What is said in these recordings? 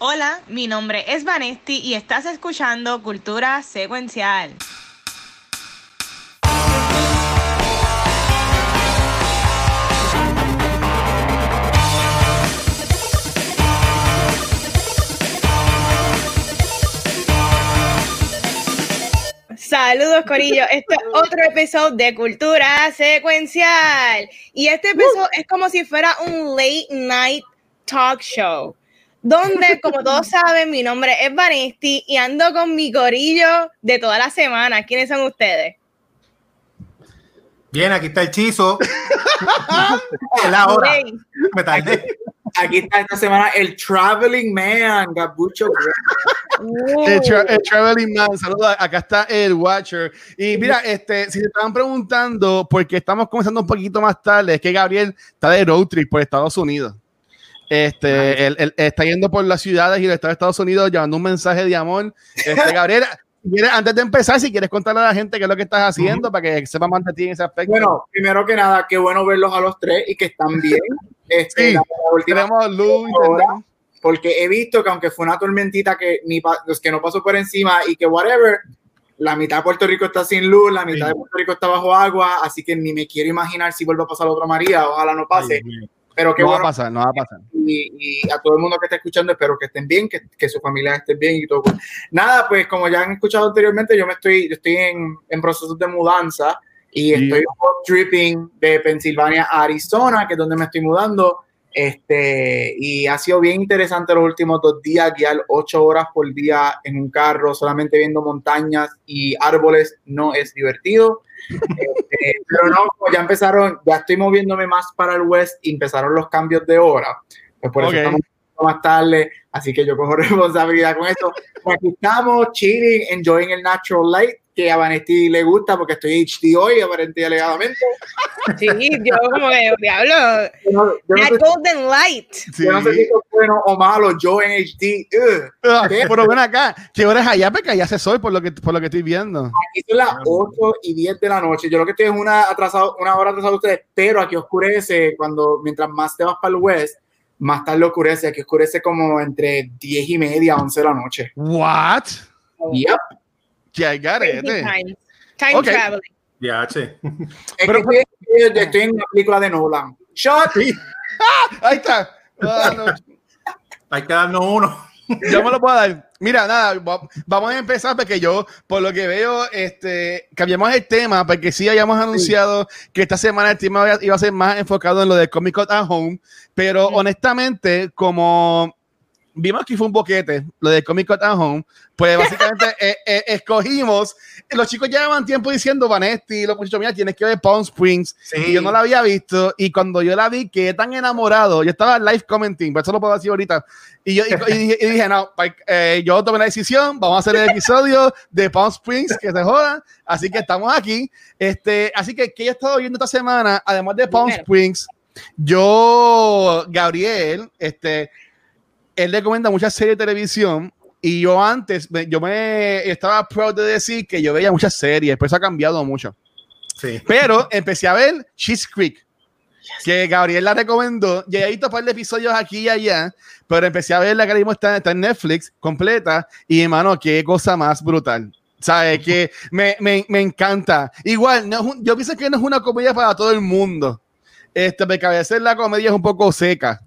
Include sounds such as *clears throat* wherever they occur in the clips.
Hola, mi nombre es Vanesti y estás escuchando Cultura Secuencial. Saludos, Corillo. Este es otro episodio de Cultura Secuencial. Y este episodio es como si fuera un late night talk show. Donde, como todos saben, mi nombre es Vanesti y ando con mi corillo de toda la semana. ¿Quiénes son ustedes? Bien, aquí está el chizo. *laughs* es la hora. Me tardé. Aquí está esta semana el Traveling Man, Gabucho. El, el, Traveling Man, saludos. Acá está el Watcher. Y mira, este, si te estaban preguntando, porque estamos comenzando un poquito más tarde, es que Gabriel está de road trip por Estados Unidos. Este, él, está yendo por las ciudades y el estado de Estados Unidos llevando un mensaje de amor. Este, Gabriel, *laughs* antes de empezar, si quieres contarle a la gente qué es lo que estás haciendo para que sepa más de ti en ese aspecto. Bueno, primero que nada, qué bueno verlos a los tres y que están bien. *laughs* Este, sí, tenemos luz, porque he visto que aunque fue una tormentita que ni los que no pasó por encima y que whatever, la mitad de Puerto Rico está sin luz, la mitad de Puerto Rico está bajo agua, así que ni me quiero imaginar si vuelve a pasar otra María, ojalá no pase. Pero que no bueno, va a pasar, no va a pasar. Y, y, a todo el mundo que está escuchando, espero que estén bien, que, que su familia esté bien y todo. Nada, pues como ya han escuchado anteriormente, yo me estoy, yo estoy en, en procesos de mudanza y estoy tripping de Pensilvania a Arizona, que es donde me estoy mudando. Este, y ha sido bien interesante los últimos dos días, guiar ocho horas por día en un carro, solamente viendo montañas y árboles, no es divertido. Este, pero no, ya empezaron, ya estoy moviéndome más para el west y empezaron los cambios de hora. Pues por okay. eso estamos más tarde, así que yo cojo *laughs* responsabilidad con eso. Aquí estamos, chilling, enjoying el natural light, que a Vanesti le gusta porque estoy HD hoy, aparentemente alegadamente. Sí, yo como que, diablo, no, sé, golden light. Sí. Yo no sé si es bueno o malo, yo en HD. Uh, pero ven acá, ¿qué hora es allá? Porque allá se soy por lo que, por lo que estoy viendo. Aquí son las 8 y 10 de la noche. Yo lo que estoy es una, atrasado, una hora atrasado de ustedes, pero aquí oscurece cuando, mientras más te vas para el west, más tarde oscurece. Aquí oscurece como entre 10 y media, 11 de la noche. What? Yep. It. Time, time okay. traveling. Ya, che. Pero, que estoy, estoy, en una película de Nolan. Shot. Sí. *laughs* ¡Ah! Ahí está. Ah, no. Hay que darnos uno. Yo me lo puedo dar. Mira, nada, vamos a empezar porque yo, por lo que veo, este, cambiamos el tema porque sí hayamos anunciado sí. que esta semana el tema iba a ser más enfocado en lo de Comic Con at Home, pero honestamente, como vimos que fue un boquete, lo de Comic Con at Home, pues básicamente *laughs* eh, eh, escogimos, los chicos llevaban tiempo diciendo, Vanesti, los muchachos, mira, tienes que ver Palm Springs, sí. y yo no la había visto, y cuando yo la vi, quedé tan enamorado, yo estaba live commenting, por eso lo puedo decir ahorita, y yo y, y, dije, y dije, no, eh, yo tomé la decisión, vamos a hacer el *laughs* episodio de Palm Springs, que se joda, así que estamos aquí, este, así que, que he estado viendo esta semana, además de Palm Springs, yo, Gabriel, este, él recomienda muchas series de televisión y yo antes, yo me estaba proud de decir que yo veía muchas series, pero eso ha cambiado mucho. Sí. Pero empecé a ver Cheese Creek, yes. que Gabriel la recomendó. Ya he visto un par de episodios aquí y allá, pero empecé a ver la que mismo está, está en Netflix completa. Y hermano, qué cosa más brutal. ¿Sabes? que me, me, me, encanta. Igual, no yo pienso que no es una comedia para todo el mundo. Este, porque a veces la comedia es un poco seca.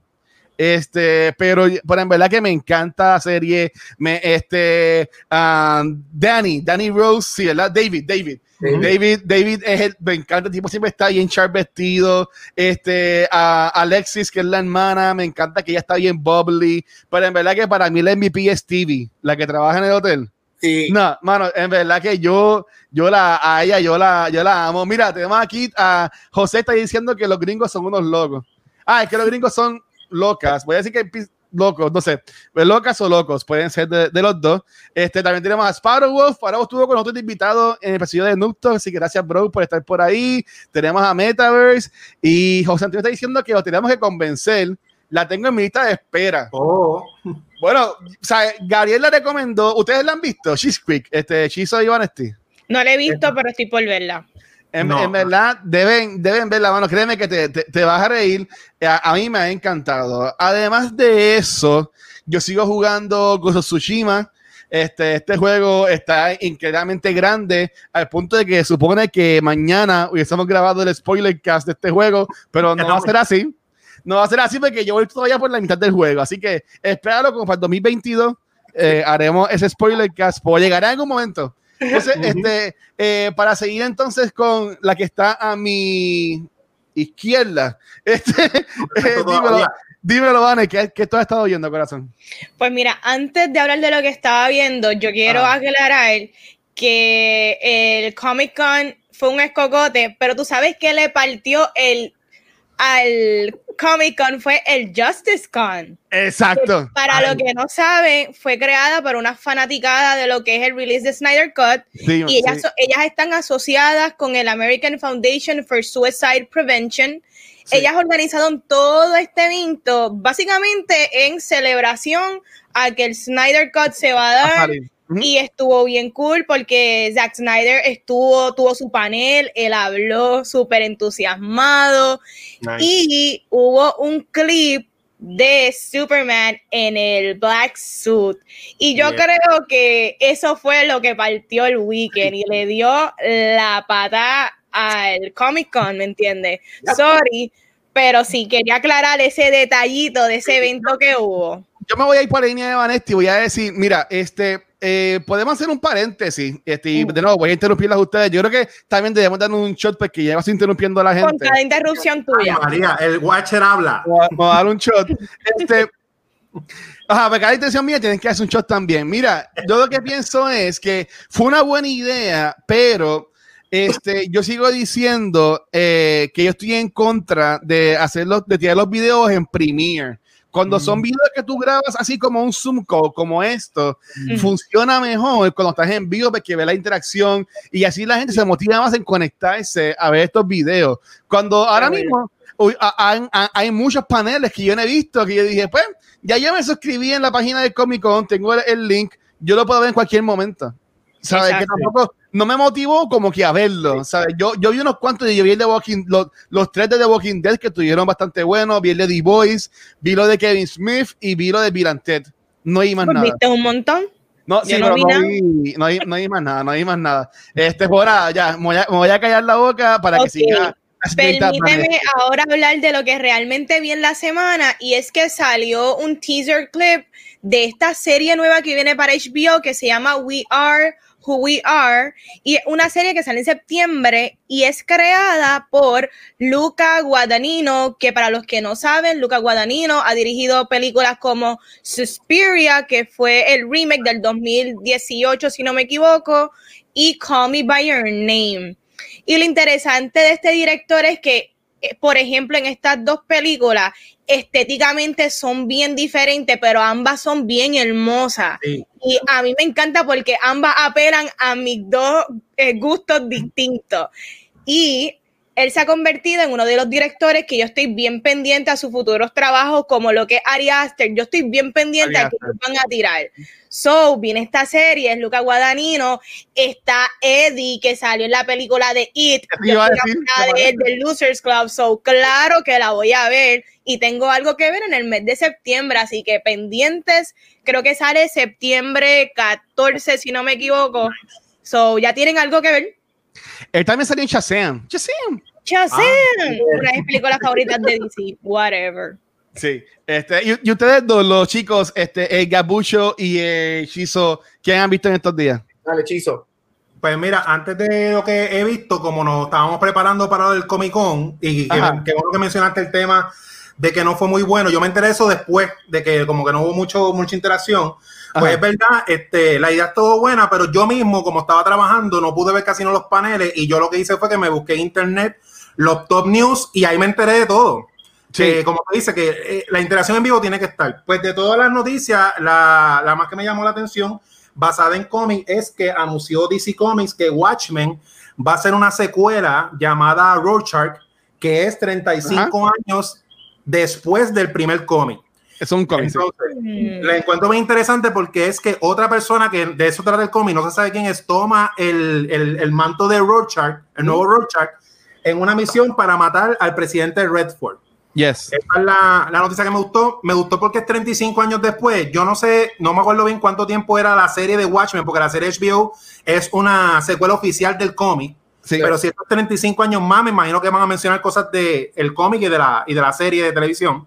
Este, pero, pero en verdad que me encanta la serie. Me, este, um, Danny, Danny Rose, sí, ¿verdad? David, David. David, David es el, me encanta, el tipo siempre está bien sharp vestido. Este, uh, Alexis, que es la hermana, me encanta que ella está bien bubbly. Pero en verdad que para mí la MVP es Stevie, la que trabaja en el hotel. Sí. No, mano, en verdad que yo, yo la, a ella, yo la, yo la amo. Mira, tenemos aquí a José está diciendo que los gringos son unos locos. Ah, es que los gringos son locas, voy a decir que locos, no sé, locas o locos, pueden ser de, de, los dos. Este, también tenemos a Sparrow Wolf, Sparrow estuvo con nosotros invitado en el episodio de Nucto, así que gracias, bro, por estar por ahí. Tenemos a Metaverse y José Antonio está diciendo que lo tenemos que convencer. La tengo en mi lista de espera. Oh. Bueno, o sea, Gabriel la recomendó. ¿Ustedes la han visto? Cheese Creek, este, Chiso y Honesty. No la he visto, pero estoy por verla. En, no. en, verdad, deben, deben ver la mano. Créeme que te, te, te vas a reír. A, a, mí me ha encantado. Además de eso, yo sigo jugando Ghost of Tsushima. Este, este juego está increíblemente grande al punto de que supone que mañana hubiésemos grabado el spoiler cast de este juego, pero no va a ser así. No va a ser así porque yo voy todavía por la mitad del juego. Así que espéralo como para el 2022. Eh, haremos ese spoiler cast. Pues llegará en algún momento. Entonces, este, eh, para seguir entonces con la que está a mi izquierda, *laughs* este, eh, dímelo, dímelo, Vane, ¿qué, ¿qué, tú has estado viendo, corazón? Pues mira, antes de hablar de lo que estaba viendo, yo quiero ah. aclarar que el Comic Con fue un escocote, pero tú sabes que le partió el al Comic Con fue el Justice Con. Exacto. Para lo que no saben, fue creada por una fanaticada de lo que es el release de Snyder Cut. y ellas, ellas están asociadas con el American Foundation for Suicide Prevention. Ellas organizaron todo este evento básicamente en celebración a que el Snyder Cut se va a dar y estuvo bien cool porque Zack Snyder estuvo, tuvo su panel, él habló súper entusiasmado y hubo un clip de Superman en el black suit. Y yo creo que eso fue lo que partió el weekend y le dio la pata al Comic Con, ¿me entiendes? Sorry, pero sí quería aclarar ese detallito de ese evento que hubo. Yo me voy a ir por la línea de Vanetti y voy a decir, mira, este, eh, podemos hacer un paréntesis. Este, de nuevo, voy a interrumpirlas a ustedes. Yo creo que también debemos dar un shot porque ya vas interrumpiendo a la gente. Con cada interrupción tuya. María, el Watcher habla. Vamos a dar un shot. Este, Ajá, para cada intención mía tienen que hacer un shot también. Mira, yo lo que pienso es que fue una buena idea, pero este, yo sigo diciendo eh, que yo estoy en contra de hacerlo, de tirar los videos en Premiere. Cuando son videos que tú grabas así como un Zoom call, como esto, funciona mejor cuando estás en vivo porque ve la interacción y así la gente se motiva más en conectarse a ver estos videos. Cuando ahora mismo hay, muchos paneles que yo no he visto que yo dije, pues, ya yo me suscribí en la página de Comic Con, tengo el, link, yo lo puedo ver en cualquier momento. ¿Sabes? Que tampoco no me motivó como que a verlo. ¿sabes? Yo, yo vi unos cuantos y yo vi el de Walking, los, los tres de The Walking Dead que estuvieron bastante buenos. Vi el de The Boys, vi lo de Kevin Smith y vi lo de Bill Ted. No hay más nada. ¿Viste un montón? No, sí, no, no, vi, no, hay, no hay más nada, no hay más nada. Este, por ahora, ya, me voy, a, me voy a callar la boca para que siga. Permíteme ahora hablar de lo que realmente vi en la semana y es que salió un teaser clip de esta serie nueva que viene para HBO que se llama We Are Who We Are, y una serie que sale en septiembre y es creada por Luca Guadagnino, que para los que no saben, Luca Guadagnino ha dirigido películas como Suspiria, que fue el remake del 2018, si no me equivoco, y Call Me By Your Name. Y lo interesante de este director es que, eh, por ejemplo, en estas dos películas, estéticamente son bien diferentes, pero ambas son bien hermosas. Y a mí me encanta porque ambas apelan a mis dos eh, gustos distintos. Y él se ha convertido en uno de los directores que yo estoy bien pendiente a sus futuros trabajos, como lo que es Ari Aster. Yo estoy bien pendiente a que van a tirar. So, viene esta serie, es Luca Guadagnino, está Eddie, que salió en la película de It, de, de Losers Club. So, claro que la voy a ver y tengo algo que ver en el mes de septiembre, así que pendientes, creo que sale septiembre 14, si no me equivoco. So, ya tienen algo que ver. Él también salió en Shazam. Shazam. Shazam. Ah, de mis favoritas de DC. Whatever. Sí, este, y, ustedes dos, los chicos, este, el Gabucho y el Chizo, ¿quién han visto en estos días? Dale, Chizo. Pues mira, antes de lo que he visto, como nos estábamos preparando para el Comic Con, y que, que bueno que mencionaste el tema de que no fue muy bueno, yo me enteré eso después de que como que no hubo mucho, mucha interacción, pues es verdad, este, la idea estuvo buena, pero yo mismo, como estaba trabajando, no pude ver casi no los paneles y yo lo que hice fue que me busqué en internet los top news y ahí me enteré de todo. Sí. como te dice, que eh, la interacción en vivo tiene que estar. Pues de todas las noticias, la, la más que me llamó la atención, basada en cómics, es que anunció DC Comics que Watchmen va a ser una secuela llamada Rorschach, que es 35 años después del primer cómic. Es un cómic. Mm. La encuentro muy interesante porque es que otra persona que de eso trata el cómic, no se sabe quién es, toma el, el, el manto de Rorschach, el nuevo Rorschach, en una misión para matar al presidente Redford. Yes. Esa es la, la noticia que me gustó. Me gustó porque es 35 años después. Yo no sé, no me acuerdo bien cuánto tiempo era la serie de Watchmen, porque la serie HBO es una secuela oficial del cómic. Sí. Pero si estos 35 años más, me imagino que van a mencionar cosas del el cómic y de, la, y de la serie de televisión.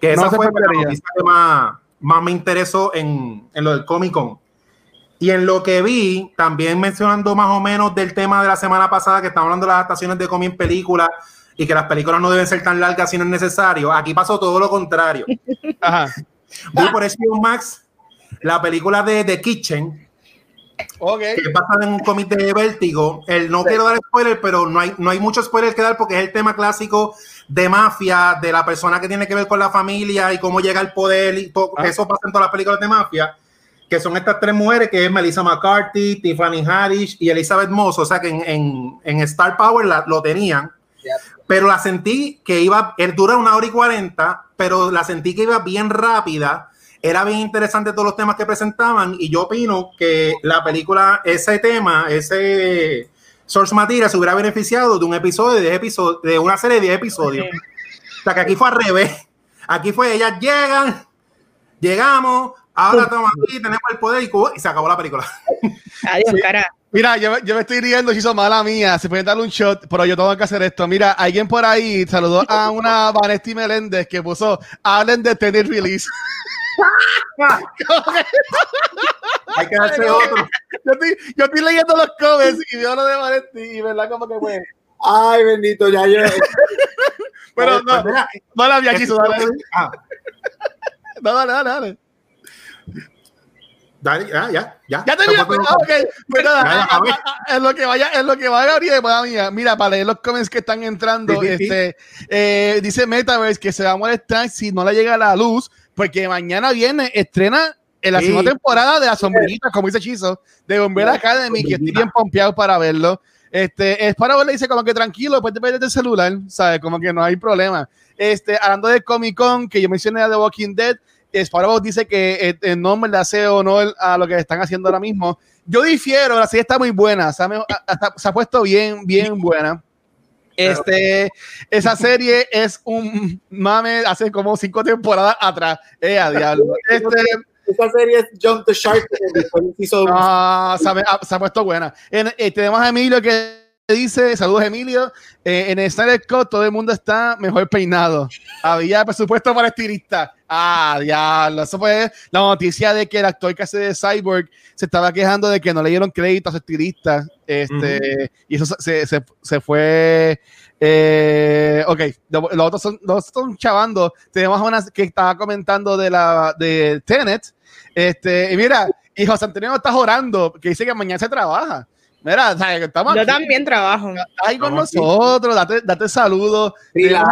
Que esa No fue la noticia que más, más me interesó en, en lo del Comic Con. Y en lo que vi, también mencionando más o menos del tema de la semana pasada, que estamos hablando de las adaptaciones de cómic en películas y que las películas no deben ser tan largas si no es necesario. Aquí pasó todo lo contrario. *laughs* Ajá. Vi por HBO Max la película de The Kitchen, Ok. que basada en un cómic de Vértigo. El, no quiero dar spoiler, pero no hay, no hay mucho spoiler que dar porque es el tema clásico de mafia, de la persona que tiene que ver con la familia y cómo llega al poder y todo. Ah. Eso pasa en todas las películas de mafia, que son estas tres mujeres, que es Melissa McCarthy, Tiffany Haddish y Elizabeth Moss. O sea que en, en, en Star Power la- lo tenían. Pero la sentí que iba, él dura una hora y cuarenta, pero la sentí que iba bien rápida. Era bien interesante todos los temas que presentaban y yo opino que la película, ese tema, ese source material se hubiera beneficiado de un episodio de 10 episodios, de una serie de 10 episodios. O sea que aquí fue al revés. Aquí fue, ellas llegan, llegamos, ahora estamos aquí, tenemos el poder y, y se acabó la película. *laughs* Adiós, cara. Mira, yo, yo me estoy riendo, si hizo mala mía, se puede darle un shot, pero yo tengo que hacer esto. Mira, alguien por ahí saludó a *laughs* una Vanesti Meléndez que puso, hablen de tener release. *laughs* Hay que darse otro. Yo estoy, yo estoy leyendo los comments y veo lo de Vanesti y verdad como que fue. Ay, bendito, ya yo. Pero no, Pues no la había quiso, dale, Ah, no, dale, dale, dale. Dale, ya, ya, ya. Ya terminé, Tampoco- ah, ok. Pues nada, Ya, ya, ah, a ver. ah, ah, en lo que vaya, en lo que vaya Gabriel, madre mía. Mira, para leer los comments que están entrando, Sí, sí, sí. este, eh, dice Metaverse que se va a molestar si no le llega la luz, porque mañana viene, estrena en la Sí. segunda temporada de la sombrerita, como dice Chizo, de Umbrella Academy, que estoy bien pompeado para verlo. Este, es para verlo, dice como que tranquilo, puedes ver el celular, ¿sabes? Como que no hay problema. Este, hablando de Comic Con, que yo mencioné a The Walking Dead, Sparrow dice que eh, el nombre le hace honor a lo que están haciendo ahora mismo. Yo difiero, la serie está muy buena, se ha, se ha puesto bien, bien buena. Este, esa serie es un mame hace como cinco temporadas atrás. Eh, a diablo. Este, Esta serie es Jump the Shark. Ah, se, ha, ha- se ha puesto buena. En- eh, tenemos a Emilio que dice, saludos Emilio, eh, en el Snyder Cut todo el mundo está mejor peinado. Había presupuesto para estilista. Ah, diablo. Eso fue la noticia de que el actor que hace de Cyborg se estaba quejando de que no le dieron crédito a su estilista. Este, Y eso se, se, se fue... Eh, ok, lo- los otros son, los otros son chavando. Tenemos una que estaba comentando de la de Tenet. Este, y mira, y José Antonio está orando, que dice que mañana se trabaja. Mira, o sea, que estamos Yo aquí, también trabajo. ahí con Estamos nosotros, date, date saludos. Relax.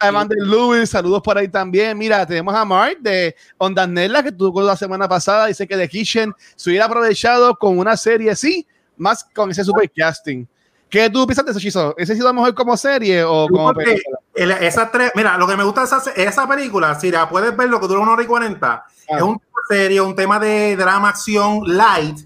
A Amanda Lewis, saludos por ahí también. Mira, tenemos a Mark de Ondas Nella, que tuvo la semana pasada, dice que The Kitchen se hubiera aprovechado con una serie así, más con ese supercasting. ¿Qué tú piensas de eso, Chizo? ¿Ese ha sido mejor como serie o como Porque película? el- esas tres, mira, lo que me gusta de esa, esa película, si la puedes ver, lo que dura una hora y cuarenta, Ah. es un tema serio, un tema de drama, acción, light.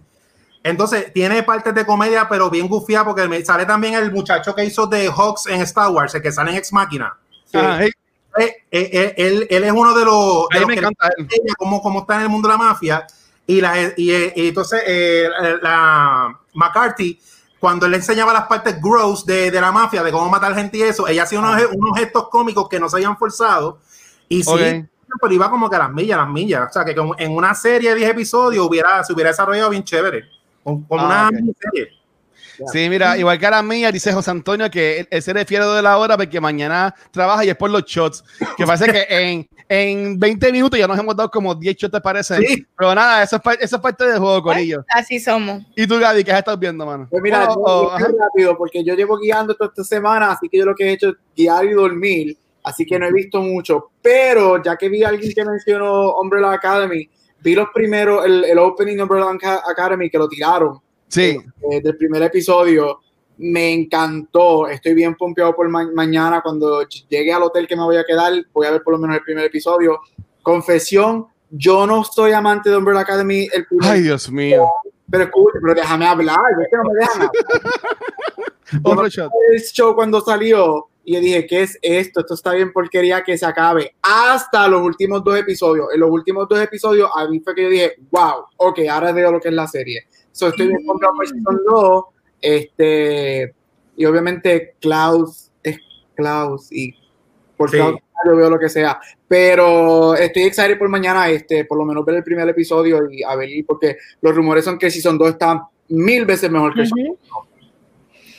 Entonces, tiene partes de comedia, pero bien gufía, porque me sale también el muchacho que hizo de Hawks en Star Wars, el que sale en Ex Máquina. Ah, hey, Eh, eh, eh, él, él es uno de los, de los me que encanta cómo está en el mundo de la mafia. Y, la, y, y entonces eh, la McCarthy, cuando él le enseñaba las partes gross de, de la mafia, de cómo matar gente y eso, ella hacía unos, unos gestos cómicos que no se habían forzado. Y sí, Ok. pero iba como que a las millas, a las millas. O sea, que como en una serie de 10 episodios hubiera, se hubiera desarrollado bien chévere. Como Ah, una ok. miniserie. Sí, mira, igual que a la mía, dice José Antonio que él, él se refiere de la hora porque mañana trabaja y es por los shots. Que parece que *laughs* en, en 20 minutos ya nos hemos dado como 10 shots, te parece. Sí. Pero nada, eso es, eso es parte del juego, Corillo. Así somos. ¿Y tú, Gaby, qué has estado viendo, mano? Pues mira, Oh, yo- oh, yo rápido porque yo llevo guiando toda esta semana, así que yo lo que he hecho es guiar y dormir, así que no he visto mucho. Pero ya que vi a alguien que mencionó Umbrella Academy, vi los primeros, el, el opening de Umbrella Aca- Academy que lo tiraron Sí, eh, del primer episodio. Me encantó. Estoy bien pompeado por ma- mañana. Cuando llegue al hotel que me voy a quedar, voy a ver por lo menos el primer episodio. Confesión, yo no soy amante de Umbrella Academy. El primer ay, Dios mío. pero escucha, pero déjame hablar, es que no me dejan hablar. *laughs* Otro shot. el show cuando salió y yo dije, ¿qué es esto? Esto está bien porquería que se acabe. Hasta los últimos dos episodios. En los últimos dos episodios, a mí fue que yo dije, wow, ok, ahora veo lo que es la serie. So, estoy bien comprado por Season 2. Este, y obviamente Klaus es Klaus y por Sí. Klaus yo veo lo que sea. Pero estoy excited por mañana, este, por lo menos ver el primer episodio y a ver, porque los rumores son que Season 2 está mil veces mejor que Season Ujú. 1.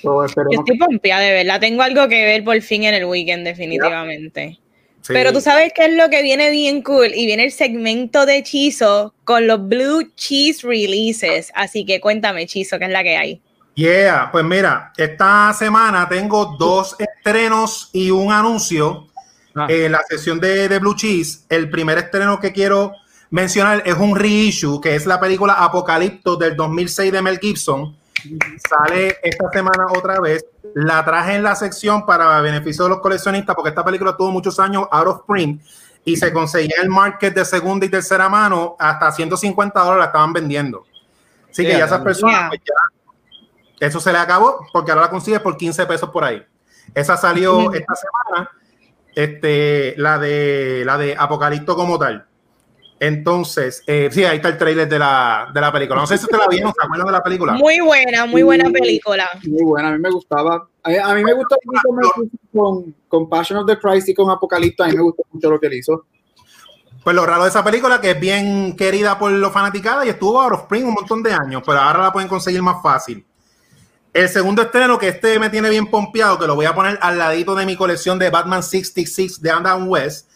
So, Yo estoy pompeada, de verdad. Tengo algo que ver por fin en el weekend, definitivamente. Sí. Pero tú sabes qué es lo que viene bien cool y viene el segmento de Chizo con los Blue Cheese Releases. Así que cuéntame, Chizo, ¿qué es la que hay? Yeah, pues mira, esta semana tengo dos estrenos y un anuncio Ah. en la sesión de, de Blue Cheese. El primer estreno que quiero mencionar es un reissue, que es la película Apocalipto del 2006 de Mel Gibson. Sale esta semana otra vez. La traje en la sección para beneficio de los coleccionistas, porque esta película tuvo muchos años out of print y se conseguía el market de segunda y tercera mano hasta 150 dólares la estaban vendiendo. Así que Yeah. ya esas personas, Yeah. pues ya eso se le acabó porque ahora la consigues por 15 pesos por ahí. Esa salió esta semana, este, la de la de Apocalipto como tal. Entonces, eh, sí, ahí está el trailer de la, de la película. No sé si te la vieron, ¿se acuerdan de la película? Muy buena, muy buena película. Muy buena, a mí me gustaba. A, a mí me gustó mucho Mel Gibson con, con Passion of the Christ y con Apocalipto. A mí me gustó mucho lo que él hizo. Pues lo raro de esa película que es bien querida por los fanaticados y estuvo out of print un montón de años, pero ahora la pueden conseguir más fácil. El segundo estreno que este me tiene bien pompeado, que lo voy a poner al ladito de mi colección de Batman 66 de Adam West.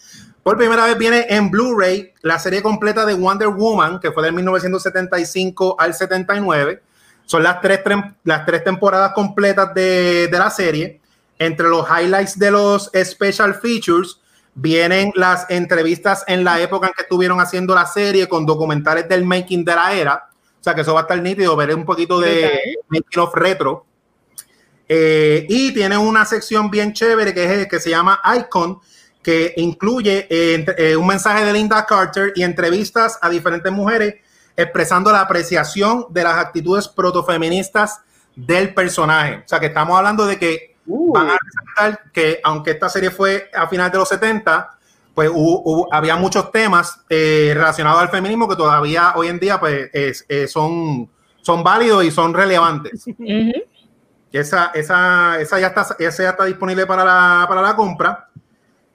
Por primera vez viene en Blu-ray la serie completa de Wonder Woman, que fue del 1975 al 79. Son las tres, las tres temporadas completas de, de la serie. Entre los highlights de los special features vienen las entrevistas en la época en que estuvieron haciendo la serie con documentales del making de la era. O sea que eso va a estar nítido, veré un poquito de making of retro. Eh, y tiene una sección bien chévere que, es, que se llama Icon, que incluye eh, eh, un mensaje de Linda Carter y entrevistas a diferentes mujeres expresando la apreciación de las actitudes protofeministas del personaje. O sea que estamos hablando de que Uh, van a resaltar que aunque esta serie fue a finales de los 70, pues hubo- hubo- había muchos temas eh, relacionados al feminismo que todavía hoy en día pues es- eh, son, son válidos y son relevantes. *laughs* Ujú. Esa, esa, esa, ya está, esa ya está disponible para la, para la compra.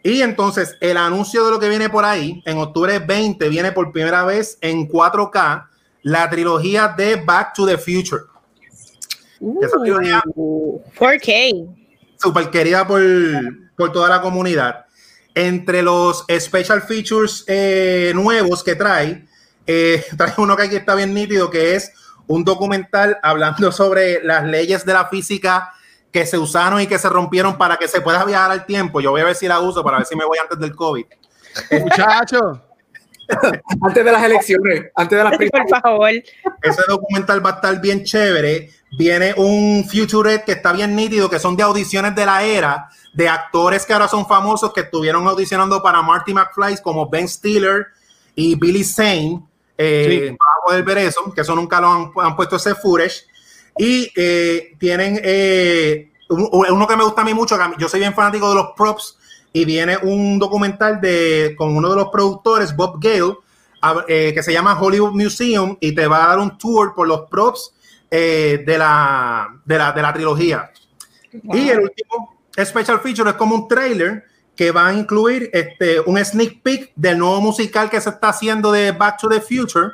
Y entonces el anuncio de lo que viene por ahí, en octubre 20, viene por primera vez en 4K la trilogía de Back to the Future. Esa trilogía Uh, 4K. súper querida por, por toda la comunidad. Entre los special features eh, nuevos que trae, eh, *laughs* trae uno que aquí está bien nítido, que es un documental hablando sobre las leyes de la física que se usaron y que se rompieron para que se pueda viajar al tiempo. Yo voy a ver si la uso para ver si me voy antes del COVID. *laughs* Muchacho. *laughs* antes de las elecciones, antes de las Por primarias. favor. Ese documental va a estar bien chévere. Viene un Futurette que está bien nítido, que son de audiciones de la era, de actores que ahora son famosos, que estuvieron audicionando para Marty McFly, como Ben Stiller y Billy Zane. Eh, Sí. Van a poder ver eso, que eso nunca lo han, han puesto ese footage. Y eh, tienen eh, un- uno que me gusta a mí mucho, yo soy bien fanático de los props, y viene un documental de, con uno de los productores, Bob Gale, a- eh, que se llama Hollywood Museum y te va a dar un tour por los props eh, de, la, de, la, de la trilogía. Y el último special feature es como un trailer que va a incluir este, un sneak peek del nuevo musical que se está haciendo de Back to the Future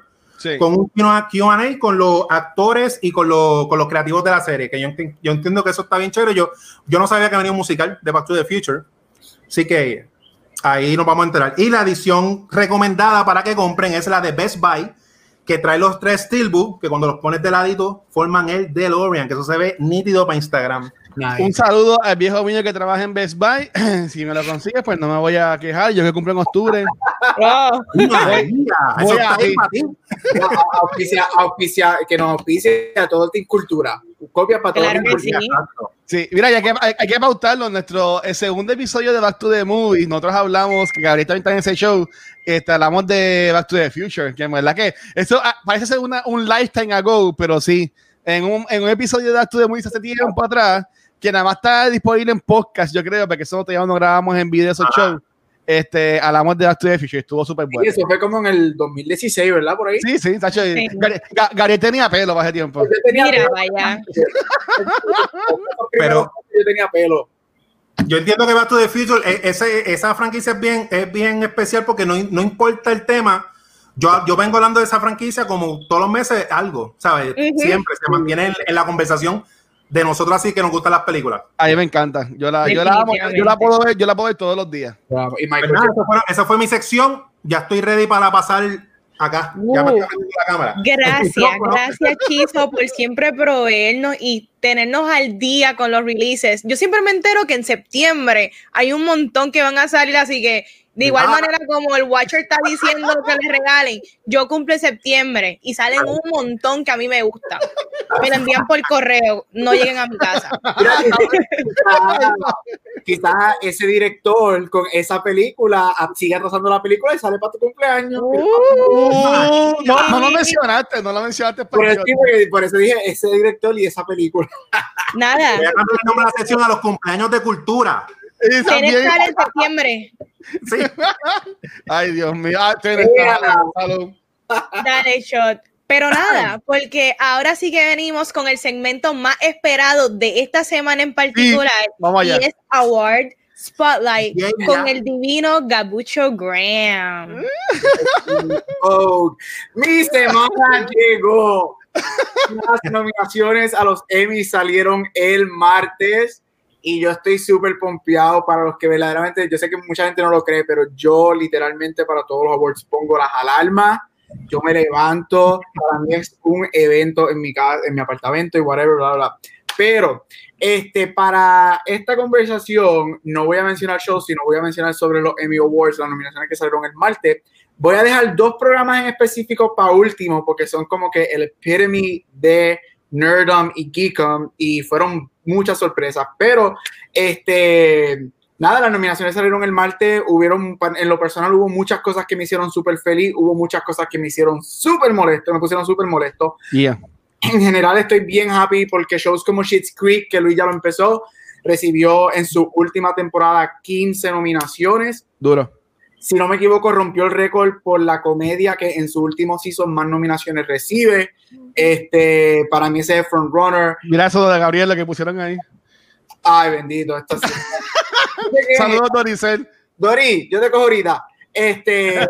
Con un Q&A con los actores y con los, con los creativos de la serie, que yo entiendo que eso está bien chévere. Yo, yo no sabía que venía un musical de Back to the Future, así que ahí nos vamos a enterar. Y la edición recomendada para que compren es la de Best Buy, que trae los tres Steelbook, que cuando los pones de ladito forman el DeLorean, que eso se ve nítido para Instagram. Un saludo al viejo mío que trabaja en Best Buy. *clears throat* si me lo consigues, pues no me voy a quejar. Yo que cumplo en octubre. Wow. María, eso voy está a ahí ir. para ti. auspicia, auspicia, que nos auspicie a todo Team Cultura. Copia para todo Claro Team sí. Cultura. Exacto. Sí, mira, hay que, hay, hay que pautarlo. Nuestro el segundo episodio de Back to the Movie, nosotros hablamos, que Gabriel también está en ese show, este, hablamos de Back to the Future, que en verdad que eso ah, parece ser una, un lifetime ago, pero sí, en un, en un episodio de Back to the Movie hace tiempo atrás, que nada más está disponible en podcast, yo creo, porque eso todavía no grabamos en video esos shows. Este, hablamos de Back to the Future, estuvo súper bueno. Y eso fue como en el 2016, ¿verdad? Por ahí. Sí, sí, Tacho. Gary, Gary tenía pelo para ese tiempo. Yo tenía Mira, pelo. vaya. *laughs* Pero- yo tenía pelo. Yo entiendo que Back to the Future, eh, ese, esa franquicia es bien, es bien especial porque no, no importa el tema. Yo, yo vengo hablando de esa franquicia como todos los meses, algo, ¿sabes? Ujú. Siempre se mantiene en, en la conversación de nosotros así que nos gustan las películas. A mí me encanta. Yo la, yo la amo, yo la puedo ver, yo la puedo ver todos los días. Y Pues Michael nada, Jackson. esa, fue, esa fue mi sección. Ya estoy ready para pasar acá. Ya me Uh. la cámara. Gracias, gracias Chizo por siempre proveernos y tenernos al día con los releases. Yo siempre me entero que en septiembre hay un montón que van a salir, así que de igual Ah. manera como el Watcher está diciendo que les regalen, yo cumple septiembre y salen un montón que a mí me gusta. Me lo envían por correo, no lleguen a mi casa. Quizás ese director con esa película sigue atrasando la película y sale para tu cumpleaños. Uh, no, no lo mencionaste, no lo mencionaste. Por eso, por eso dije ese director y esa película. Nada, Voy a cambiar el nombre de la sección a los cumpleaños de cultura. Que sale en *laughs* septiembre. Sí. Ay, Dios mío. Ah. Dale shot. Pero nada, porque ahora sí que venimos con el segmento más esperado de esta semana en particular. Vamos allá. Y es Award Spotlight Yeah, con yeah. el divino Gabucho Graham. *laughs* Oh, mi semana llegó. Las nominaciones a los Emmy salieron el martes y yo estoy súper pompeado para los que verdaderamente, yo sé que mucha gente no lo cree, pero yo literalmente para todos los awards pongo las alarmas, yo me levanto, para mí es un evento en mi casa, en mi apartamento y whatever, bla, bla, bla. Pero este, para esta conversación no voy a mencionar shows, sino voy a mencionar sobre los Emmy Awards, las nominaciones que salieron el martes. Voy a dejar dos programas en específico para último, porque son como que el epitome de Nerdom y Geekom, y fueron muchas sorpresas. Pero, este, nada, las nominaciones salieron el martes. Hubieron, en lo personal, hubo muchas cosas que me hicieron súper feliz, hubo muchas cosas que me hicieron súper molesto, me pusieron súper molesto Yeah. en general estoy bien happy porque shows como Schitt's Creek, que Luis ya lo empezó, recibió en su última temporada 15 nominaciones. Duro. Si no me equivoco, rompió el récord por la comedia que en su último season más nominaciones recibe. Este, para mí ese es frontrunner. Mira eso de Gabriel lo que pusieron ahí. Ay, bendito. Esto sí. *laughs* Saludos, Doricel. Dori, yo te cojo ahorita. Este,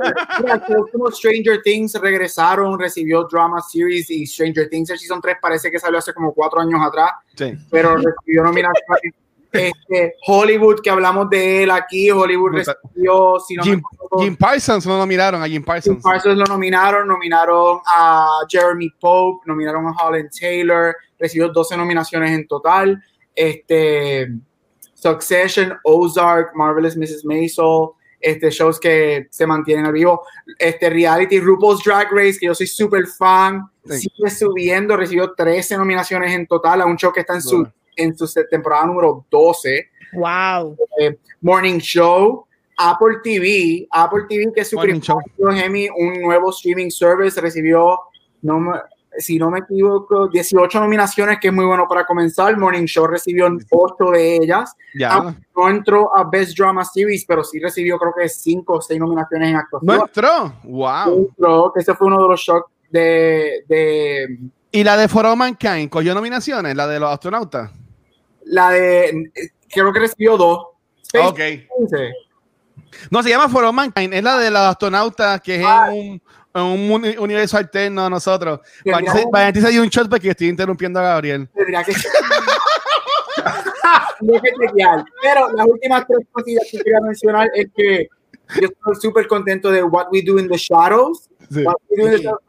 como Stranger Things regresaron, recibió Drama Series y Stranger Things el Season 3 parece que salió hace como cuatro años atrás. Sí. pero recibió nominaciones. Este, Hollywood, que hablamos de él aquí, Hollywood recibió, si no Jim, equivoco, Jim Parsons no lo miraron a Jim Jim Parsons. Parsons lo nominaron, nominaron a Jeremy Pope, nominaron a Holland Taylor, recibió 12 nominaciones en total. Este, Succession, Ozark, Marvelous Mrs. Maisel, este, shows que se mantienen a vivo. Este, reality, RuPaul's Drag Race, que yo soy súper fan, Sí. sigue subiendo, recibió 13 nominaciones en total a un show que está en su. En su temporada número 12. Wow. Eh, Morning Show, Apple TV, Apple TV que es su Morning primer Emmy, un nuevo streaming service, recibió, no me- si no me equivoco, 18 nominaciones, que es muy bueno para comenzar. Morning Show recibió 8 de ellas. Ya. Ah, No entró a Best Drama Series, pero sí recibió creo que 5 o 6 nominaciones en actuación. No entró. Wow. Entró, que ese fue uno de los shocks de, de Y la de For All Mankind cogió nominaciones, la de los astronautas. La de, creo que recibió 2. Ok. No, se llama For All Mankind, es la de los astronautas que es Ah. en un, un uni- universo alterno a nosotros. Valentín se dio un shot porque estoy interrumpiendo a Gabriel. Tendría que Tendría que chequear. Pero las últimas tres cosillas que quería mencionar es que yo estoy súper contento de What We Do in the Shadows. Sí.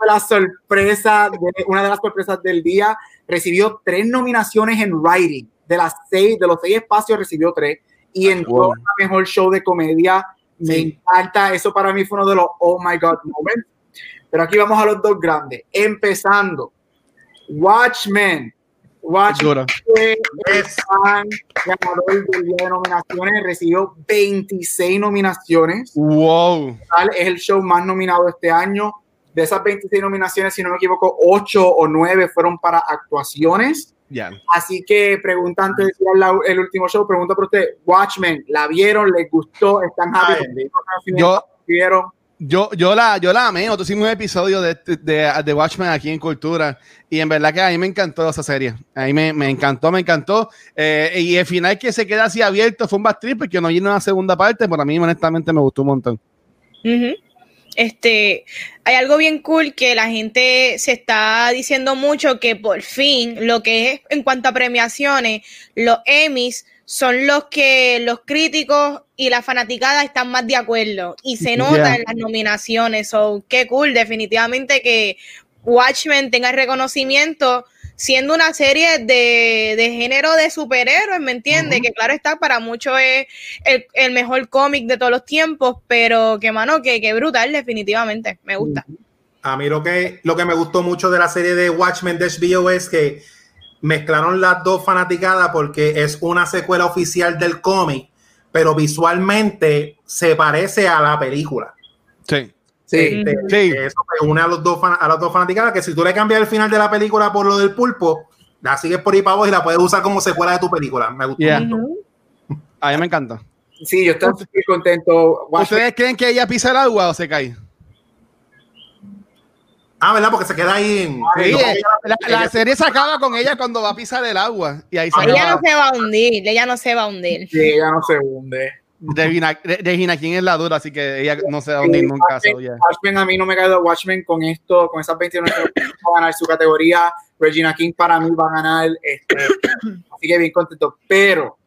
La sorpresa, de, una de las sorpresas del día. Recibió tres nominaciones en writing. De las seis, de los seis espacios recibió tres. Y entró Wow. a mejor show de comedia. Me Sí. encanta. Eso para mí fue uno de los oh my god moments. Pero aquí vamos a los dos grandes. Empezando. Watchmen. Fue el gran ganador del día de nominaciones, recibió 26 nominaciones. Wow. Tal, Es el show más nominado este año. De esas 26 nominaciones, si no me equivoco, 8 o 9 fueron para actuaciones. Ya. Así que pregunta antes de decir la- el último show, pregunta por usted, Watchmen, ¿la vieron? ¿Les gustó? ¿Están happy? Yo, ¿Vieron? Yo, yo la, yo la amé. Nosotros hicimos un episodio de, de, de Watchmen aquí en Cultura. Y en verdad que a mí me encantó esa serie. A mí me, me encantó, me encantó. Eh, y el final que se queda así abierto fue un bad trip porque no vino una segunda parte. Pero a mí, honestamente, me gustó un montón. Este, hay algo bien cool que la gente se está diciendo mucho que por fin lo que es en cuanto a premiaciones, los Emmys son los que los críticos y la fanaticada están más de acuerdo y se nota Yeah. en las nominaciones. So, qué cool, definitivamente que Watchmen tenga reconocimiento siendo una serie de, de género de superhéroes, ¿me entiendes? Que claro está, para muchos es el, el mejor cómic de todos los tiempos, pero que mano, que, que brutal, definitivamente, me gusta. A mí lo que, lo que me gustó mucho de la serie de Watchmen de HBO es que mezclaron las dos fanaticadas porque es una secuela oficial del cómic, pero visualmente se parece a la película. Sí. Sí. Este, Sí. Eso une a, los dos, fan- a las dos fanaticadas que si tú le cambias el final de la película por lo del pulpo, la sigues por ahí para vos y la puedes usar como secuela de tu película. Me gustó. Yeah. A mí me encanta. Sí, yo estoy contento. ¿Ustedes creen que ella pisa el agua o se cae? Ah, ¿verdad? Porque se queda ahí en... Sí, no, eh, la, la serie se acaba con ella cuando va a pisar el agua. Y ahí se Ella acaba. no se va a hundir, ella no se va a hundir. sí, ella no se hunde. Regina, Re- Regina King es la dura, así que ella no se va a hundir Sí, nunca. so, Watchmen, yeah. Watchmen, a mí no me cae de Watchmen con esto, con esas 29 va a ganar su categoría. Regina King para mí va a ganar. Este, así que bien contento. Pero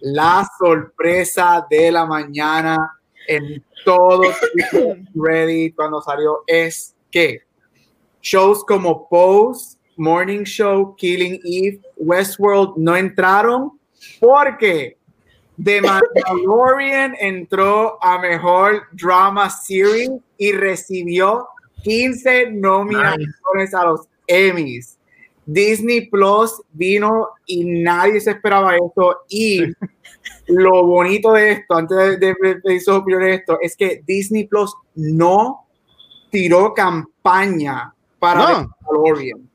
la sorpresa de la mañana en todo Reddit cuando salió es que shows como Pose, Morning Show, Killing Eve, Westworld no entraron porque The Mandalorian entró a mejor drama series y recibió 15 nominaciones a los Emmys. Disney Plus vino y nadie se esperaba esto. Y *laughs* lo bonito de esto, antes de, de, esto, es que Disney Plus no tiró campaña para Mandalorian.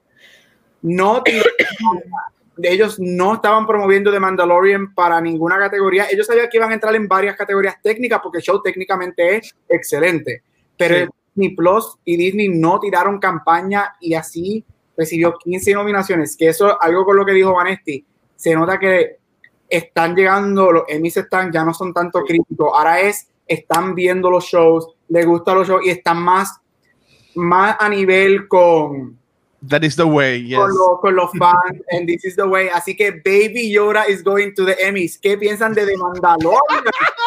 No. *coughs* Ellos no estaban promoviendo The Mandalorian para ninguna categoría. Ellos sabían que iban a entrar en varias categorías técnicas porque el show técnicamente es excelente. Pero Sí. Disney Plus y Disney no tiraron campaña y así recibió 15 nominaciones. Que eso es algo con lo que dijo Vanesti. Se nota que están llegando, los Emmys están, ya no son tanto críticos. Ahora es, están viendo los shows, les gustan los shows y están más, más a nivel con, That is the way, yes. con, los, con los fans, and this is the way. Así que Baby Yoda is going to the Emmys. ¿Qué piensan de The Mandalorian?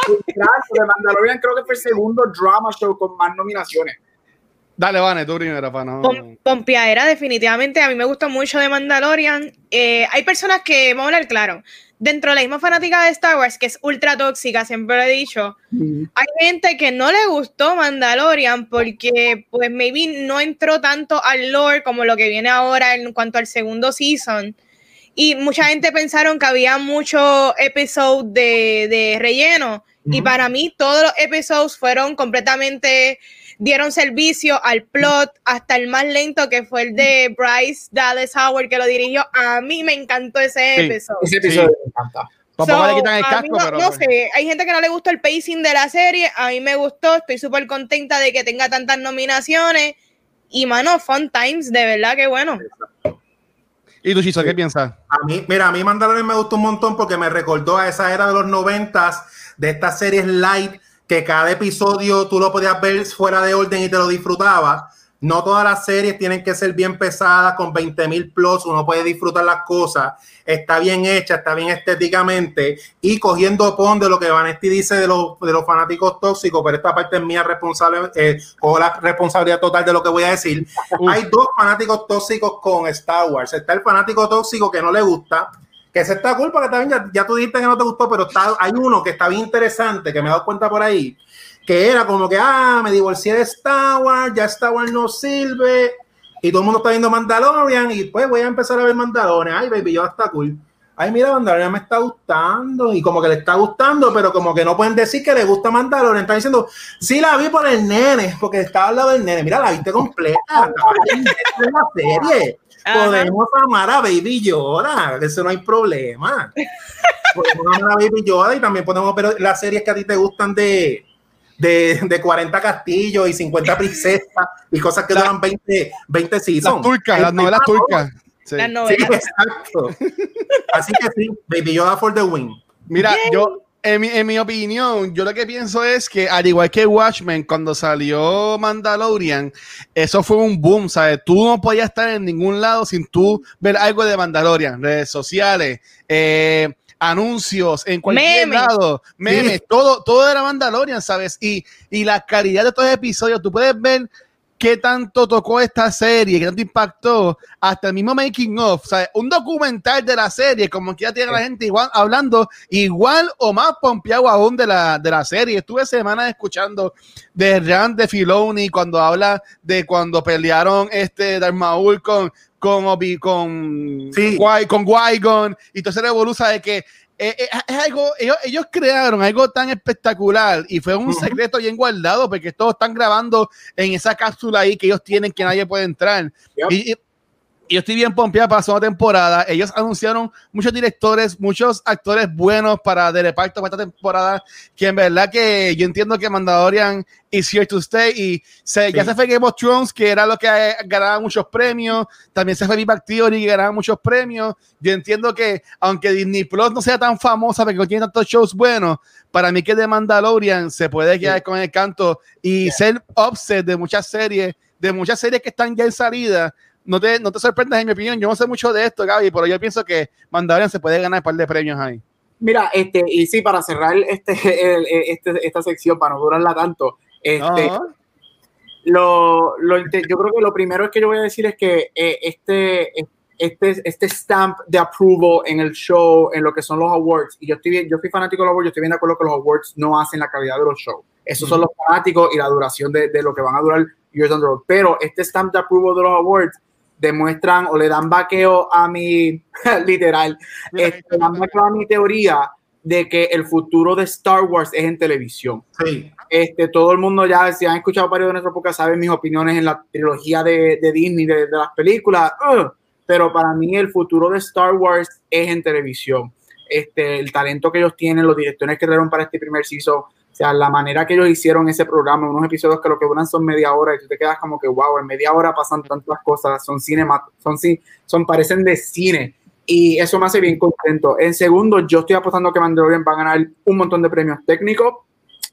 The Mandalorian creo que fue el segundo drama show con más nominaciones. Dale, Vane, tú primero, para no. Pom- definitivamente. A mí me gusta mucho de Mandalorian. Eh, hay personas que, vamos a hablar claro, dentro de la misma fanática de Star Wars, que es ultra tóxica, siempre lo he dicho, hay gente que no le gustó Mandalorian porque, pues, maybe no entró tanto al lore como lo que viene ahora en cuanto al segundo season. Y mucha gente pensaron que había muchos episodios de, de relleno. Y para mí, todos los episodios fueron completamente. Dieron servicio al plot, hasta el más lento que fue el de Bryce Dallas Howard, que lo dirigió. A mí me encantó ese Sí. episodio. Ese episodio me encanta. Tampoco So, le quitan el casco, no, pero. no pues. sé, hay gente que no le gustó el pacing de la serie, a mí me gustó, estoy súper contenta de que tenga tantas nominaciones y mano, fun times, de verdad que bueno. ¿Y tú, Chiso, qué piensas? A mí, mira, a mí Mandalorian me gustó un montón porque me recordó a esa era de los noventas, de estas series light, que cada episodio tú lo podías ver fuera de orden y te lo disfrutabas. No todas las series tienen que ser bien pesadas, con 20 mil plus, uno puede disfrutar las cosas, está bien hecha, está bien estéticamente, y cogiendo pon de lo que Vanesti dice de los, de los fanáticos tóxicos, pero esta parte es mía responsable, eh, cojo la responsabilidad total de lo que voy a decir. Hay dos fanáticos tóxicos con Star Wars. Está el fanático tóxico que no le gusta, que se está culpa, que también ya, ya tú dijiste que no te gustó, pero está, hay uno que está bien interesante, que me he dado cuenta por ahí, que era como que, ah, me divorcié de Star Wars, ya Star Wars no sirve, y todo el mundo está viendo Mandalorian, y pues voy a empezar a ver Mandalorian. Ay, baby, yo está cool. ay, mira, Mandalorian me está gustando, y como que le está gustando, pero como que no pueden decir que le gusta Mandalorian, están diciendo, sí la vi por el nene, porque estaba al lado del nene, mira, la viste completa, en la serie. Podemos amar a Baby Yoda, eso no hay problema. podemos amar a Baby Yoda y también podemos ver las series que a ti te gustan de, de, de 40 castillos y 50 princesas y cosas que duran 20, 20 seasons. Las turcas, las novelas turcas. Sí. Las novelas. Sí, exacto. Así que sí, Baby Yoda for the win. Mira, yo, en mi, en mi opinión, yo lo que pienso es que, al igual que Watchmen, cuando salió Mandalorian, eso fue un boom, ¿sabes? Tú no podías estar en ningún lado sin tú ver algo de Mandalorian, redes sociales, eh, anuncios, en cualquier Memes. lado, memes, todo, todo era Mandalorian, ¿sabes? Y, y la calidad de estos episodios, tú puedes ver qué tanto tocó esta serie, qué tanto impactó, hasta el mismo making of, ¿sabes? Un documental de la serie, como que ya tiene la gente igual hablando igual o más pompeado aún de la, de la serie. Estuve semanas escuchando de Rand de Filoni cuando habla de cuando pelearon este Darth Maul con con Obi, con Sí. Con y todo ese revoluza de que eh, eh, es algo, ellos, ellos crearon algo tan espectacular y fue un secreto bien guardado porque todos están grabando en esa cápsula ahí que ellos tienen que nadie puede entrar. Yep. Y, y- y yo estoy bien pompeada para la segunda temporada. Ellos anunciaron muchos directores, muchos actores buenos para de reparto para esta temporada. Que en verdad que yo entiendo que Mandalorian is here to stay. Y se, ya Sí. se fue Game of Thrones, que era lo que eh, ganaba muchos premios. También se fue Big Bang Theory, que ganaba muchos premios. Yo entiendo que, aunque Disney Plus no sea tan famosa porque no tiene tantos shows buenos, para mí que de Mandalorian se puede quedar con el canto y ser upset de muchas series, de muchas series que están ya en salida no te, no te sorprendas en mi opinión. Yo no sé mucho de esto, Gaby, pero yo pienso que Mandalorian se puede ganar un par de premios ahí. Mira, este, y sí, para cerrar este, *laughs* el- este- esta sección, para no durarla tanto, este, lo, lo yo creo que lo primero es que yo voy a decir es que eh, este, este, este stamp de approval en el show, en lo que son los awards, y yo estoy yo fui fanático de los awards, yo estoy bien de acuerdo que los awards no hacen la calidad de los shows. Esos son los fanáticos y la duración de, de lo que van a durar Years on the Road. Pero este stamp de approval de los awards demuestran o le dan vaqueo a mi, *laughs* literal, este, le dan vaqueo a mi teoría de que el futuro de Star Wars es en televisión. Sí. Este, todo el mundo ya, si han escuchado varios de nuestros podcast, saben mis opiniones en la trilogía de, de Disney, de, de las películas. pero para mí el futuro de Star Wars es en televisión. Este, el talento que ellos tienen, los directores que trajeron para este primer season, sea, la manera que ellos hicieron ese programa, unos episodios que lo que duran son media hora y tú te quedas como que, wow, en media hora pasan tantas cosas, son cinema, son, son parecen de cine. Y eso me hace bien contento. En segundo, yo estoy apostando que Mandalorian va a ganar un montón de premios técnicos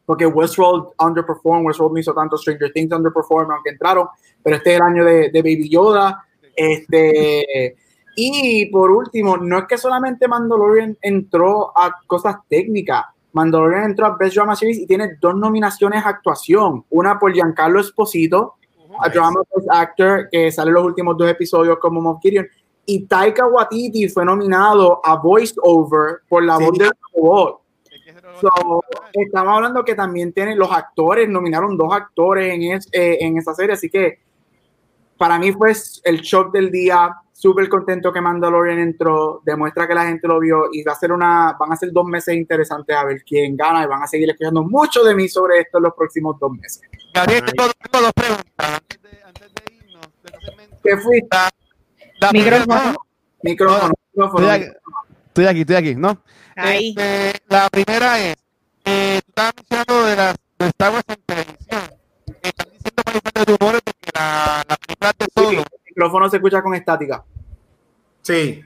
porque Westworld underperformed, Westworld no hizo tanto, Stranger Things underperformed, aunque entraron, pero este es el año de, de Baby Yoda. Este, y por último, no es que solamente Mandalorian entró a cosas técnicas, Mandalorian entró a Best Drama Series y tiene dos nominaciones a actuación, una por Giancarlo Esposito, a Drama Best Actor, que sale en los últimos dos episodios como Moff Gideon, y Taika Waititi fue nominado a Voice Over por la Sí. voz del robot. So, estamos hablando que también tienen los actores, nominaron dos actores en, es- eh, en esa serie, así que para mí fue el shock del día, súper contento que Mandalorian entró, demuestra que la gente lo vio y va a ser una, van a ser dos meses interesantes a ver quién gana y van a seguir escuchando mucho de mí sobre esto en los próximos dos meses. Gabriel, tengo, tengo dos preguntas. Antes de, antes de irnos. ¿Qué fuiste? La Micrófono. Micrófono, micrófono. Estoy aquí, estoy aquí, estoy aquí, ¿no? Ahí. Este, la primera es, eh, tú estabas mencionando de las de Star Wars en televisión. Están diciendo por ahí de rumores que la, la película de Solo, El micrófono se escucha con estática. Sí.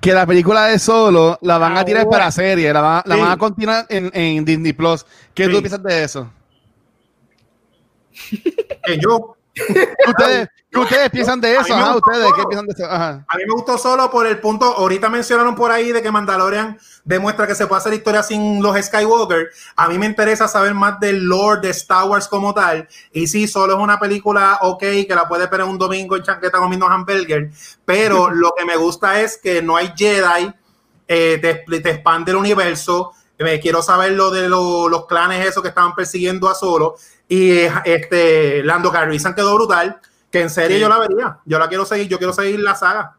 que la película de Solo la van a tirar Ahora. para serie, la, van- la Sí. van a continuar en, en Disney Plus. ¿Qué Sí. tú piensas de eso? Que yo, ¿Qué ustedes, qué ustedes piensan de eso? Ajá, ustedes, ¿qué piensan de eso? Ajá. a mí me gustó solo por el punto, ahorita mencionaron por ahí de que Mandalorian demuestra que se puede hacer historia sin los Skywalker. A mí me interesa saber más del lore de Star Wars como tal. Y sí, solo es una película ok, que la puedes ver un domingo en chanqueta comiendo hamburger. Pero *laughs* lo que me gusta es que no hay Jedi, eh, te, te expande el universo. Me quiero saber lo de lo- los clanes esos que estaban persiguiendo a Solo. Y este Lando Calrissian quedó brutal. Que en serie Sí. yo la vería. Yo la quiero seguir, yo quiero seguir la saga.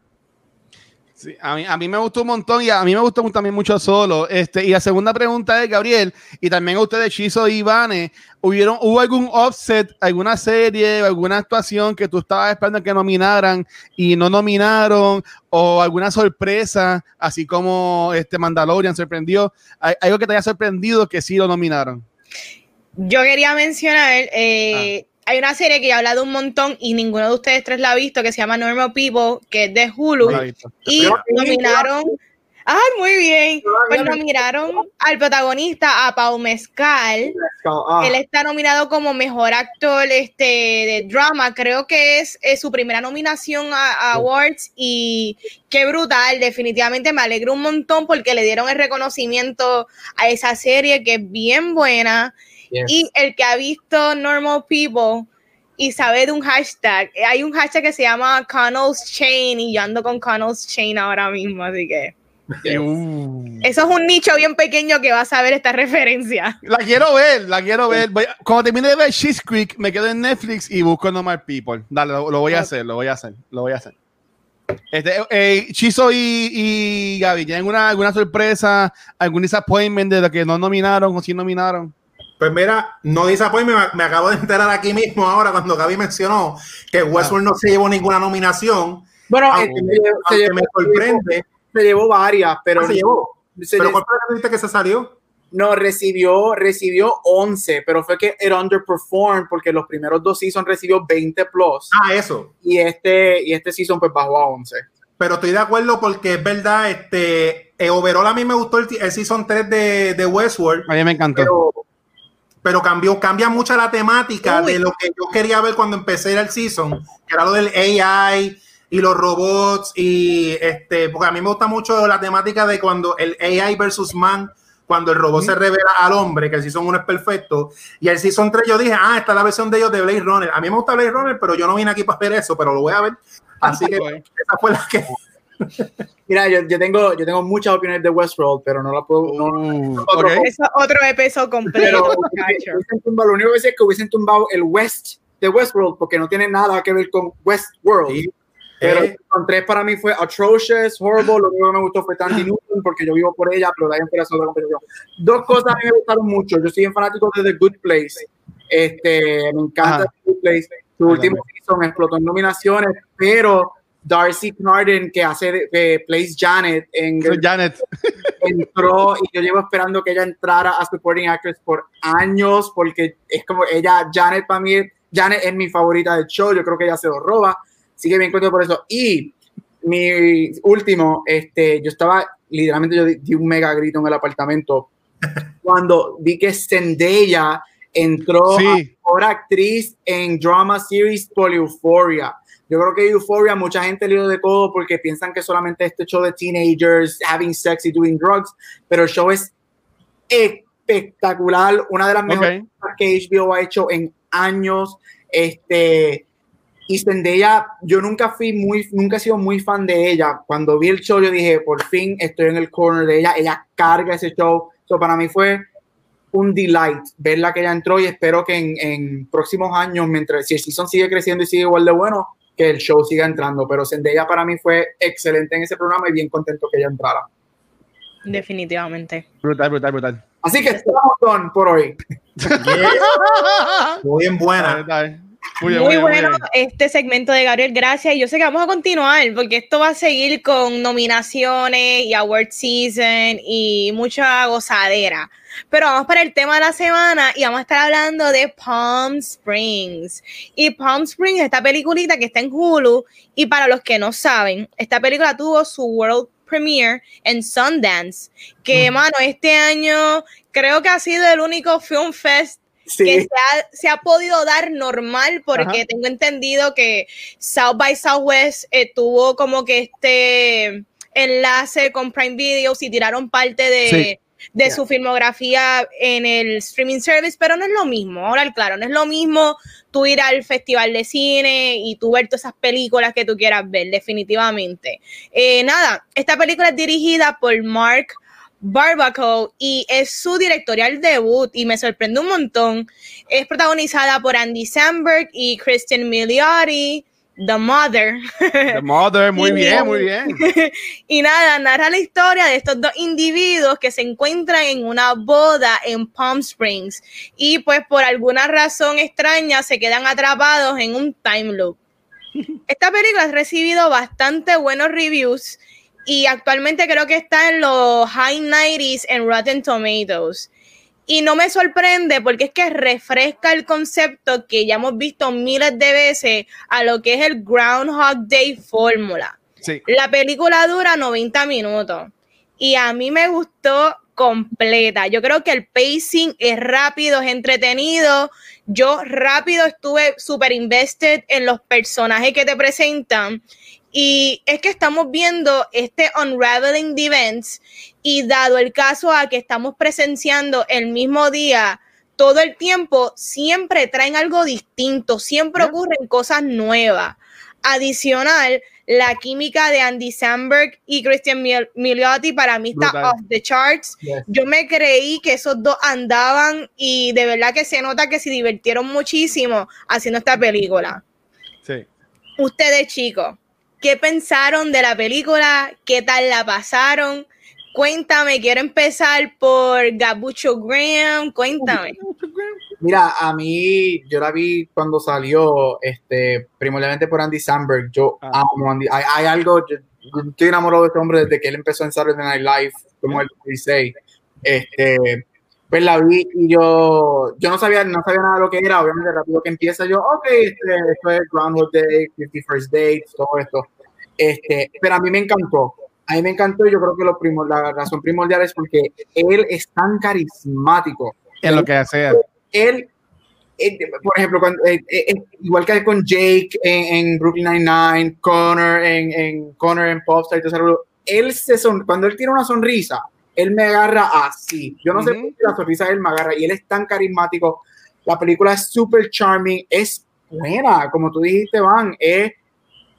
Sí, a mí, a mí me gustó un montón y a mí me gustó también mucho solo. Este, y la segunda pregunta es, Gabriel, y también a ustedes, Chizo y Ivane, ¿hubieron, ¿hubo algún offset, alguna serie, alguna actuación que tú estabas esperando que nominaran y no nominaron? ¿O alguna sorpresa, así como este Mandalorian sorprendió? ¿Hay, ¿Algo que te haya sorprendido que sí lo nominaron? Yo quería mencionar... Eh, ah hay una serie que he hablado un montón y ninguno de ustedes tres la ha visto, que se llama Normal People, que es de Hulu. y nominaron. ¡Ay, muy bien! Pues nominaron al protagonista, a Pau Mezcal. Ah. Él está nominado como mejor actor este, de drama. Creo que es, su primera nominación a, Awards. Y qué brutal. Definitivamente me alegro un montón porque le dieron el reconocimiento a esa serie que es bien buena. Y el que ha visto Normal People y sabe de un hashtag, hay un hashtag que se llama Connell's Chain y yo ando con Connell's Chain ahora mismo, así que... Uh. Eso es un nicho bien pequeño que va a saber esta referencia. La quiero ver, la quiero ver. Cuando termine de ver She's Creek, me quedo en Netflix y busco Normal People. Dale, lo, voy a hacer, lo voy a hacer, lo voy a hacer. Este, eh, Chizo y, y Gaby, ¿tienen alguna sorpresa, algún disappointment de lo que no nominaron o sí nominaron? Pues mira, no dice me, me acabo de enterar aquí mismo ahora cuando Gaby mencionó que Westworld no se llevó ninguna nominación. Bueno, aunque, se, me sorprende. Se llevó varias, pero. Ah, se llevó. ¿Pero cuál fue que se salió? No, recibió, recibió 11, pero fue que era underperformed porque los primeros dos seasons recibió 20 plus. Ah, eso. Y este, y este season pues bajó a 11. Pero estoy de acuerdo porque es verdad, este, eh, overall a mí me gustó el, season 3 de, de Westworld. A mí me encantó pero cambió, cambia mucho la temática de lo que yo quería ver cuando empecé el season, que era lo del AI y los robots y este, porque a mí me gusta mucho la temática de cuando el AI versus man, cuando el robot se revela al hombre, que el season 1 es perfecto, y el season 3 yo dije, ah, esta es la versión de ellos de Blade Runner. A mí me gusta Blade Runner, pero yo no vine aquí para ver eso, pero lo voy a ver. Así que esa fue la que Mira, yo, yo, tengo, yo tengo muchas opiniones de Westworld, pero no la puedo. No, uh, otro, otro episodio completo. *laughs* lo único que sé es que hubiesen tumbado el West de Westworld, porque no tiene nada que ver con Westworld. Pero eh. con tres para mí fue atrocious, horrible. Lo único que me gustó fue Tandy Newton, porque yo vivo por ella, pero ahí en otra competición. Dos cosas a mí me gustaron mucho. Yo soy un fanático de The Good Place. Este, me encanta The Good Place. Su último season explotó en nominaciones, pero Darcy Carden, que hace que plays Janet en Janet. entró y yo llevo esperando que ella entrara a Supporting Actress por años porque es como ella, Janet para mí, Janet es mi favorita del show, yo creo que ella se lo roba, sigue bien contento por eso. Y mi último, este, yo estaba, literalmente yo di, un mega grito en el apartamento *laughs* cuando vi que Zendaya entró sí. a actriz en drama series por Euphoria yo creo que Euphoria, mucha gente le dio de codo porque piensan que solamente este show de teenagers having sex y doing drugs, pero el show es espectacular, una de las mejores que HBO ha hecho en años. Este, y Zendaya, yo nunca fui muy, nunca he sido muy fan de ella. Cuando vi el show, yo dije, por fin estoy en el corner de ella, ella carga ese show. So, para mí fue un delight verla que ella entró y espero que en, en próximos años, mientras si el season sigue creciendo y sigue igual de bueno, que el show siga entrando, pero Zendaya para mí fue excelente en ese programa y bien contento que ella entrara. Definitivamente. Brutal, brutal, brutal. Así que estamos con por hoy. *laughs* Muy *laughs* bien buena. Muy, bueno este segmento de Gabriel, gracias. Y yo sé que vamos a continuar porque esto va a seguir con nominaciones y award season y mucha gozadera. Pero vamos para el tema de la semana y vamos a estar hablando de Palm Springs. Y Palm Springs, esta peliculita que está en Hulu. Y para los que no saben, esta película tuvo su world premiere en Sundance. Que, mano, este año creo que ha sido el único film fest que se ha, podido dar normal porque tengo entendido que South by Southwest eh, tuvo como que este enlace con Prime Video y tiraron parte de, de su filmografía en el streaming service, pero no es lo mismo. Ahora, claro, no es lo mismo tú ir al festival de cine y tú ver todas esas películas que tú quieras ver, definitivamente. Eh, nada, esta película es dirigida por Mark Barbaco y es su directorial debut y me sorprende un montón. Es protagonizada por Andy Samberg y Kristen Milioti The Mother. The Mother, muy *laughs* bien, muy bien. *laughs* y nada, narra la historia de estos dos individuos que se encuentran en una boda en Palm Springs y pues por alguna razón extraña se quedan atrapados en un time loop. *laughs* Esta película ha recibido bastante buenos reviews y actualmente creo que está en los high 90s en Rotten Tomatoes. Y no me sorprende porque es que refresca el concepto que ya hemos visto miles de veces a lo que es el Groundhog Day fórmula. La película dura 90 minutos y a mí me gustó completa. Yo creo que el pacing es rápido, es entretenido. Yo rápido estuve súper invested en los personajes que te presentan. Y es que estamos viendo este unraveling de events y dado el caso a que estamos presenciando el mismo día todo el tiempo, siempre traen algo distinto, siempre ocurren cosas nuevas. Adicional, la química de Andy Samberg y Christian Milioti para mí está off the charts. Yo me creí que esos dos andaban y de verdad que se nota que se divirtieron muchísimo haciendo esta película. Sí. Ustedes, chicos, ¿qué pensaron de la película? ¿Qué tal la pasaron? Cuéntame, quiero empezar por Gabucho Graham, cuéntame. Mira, a mí, yo la vi cuando salió, este, primordialmente por Andy Samberg. Yo ah. amo Andy. Hay, algo, yo, estoy enamorado de este hombre desde que él empezó en Saturday Night Live, como él dice. Este, pues la vi y yo, yo no sabía, no sabía nada de lo que era. Obviamente, rápido que empieza, yo, ok, este, esto es Groundhog Day, 50 First Dates, todo esto. Este, pero a mí me encantó a mí me encantó y yo creo que lo primo, la razón primordial es porque él es tan carismático. En lo que hace. Él, por ejemplo, cuando, eh, eh, igual que con Jake en, Brooklyn Nine-Nine, Connor en, en Connor en Popstar y todo él se son, cuando él tiene una sonrisa, él me agarra así. Yo no sé por qué la sonrisa él me agarra y él es tan carismático. La película es súper charming, es buena, como tú dijiste, Van, es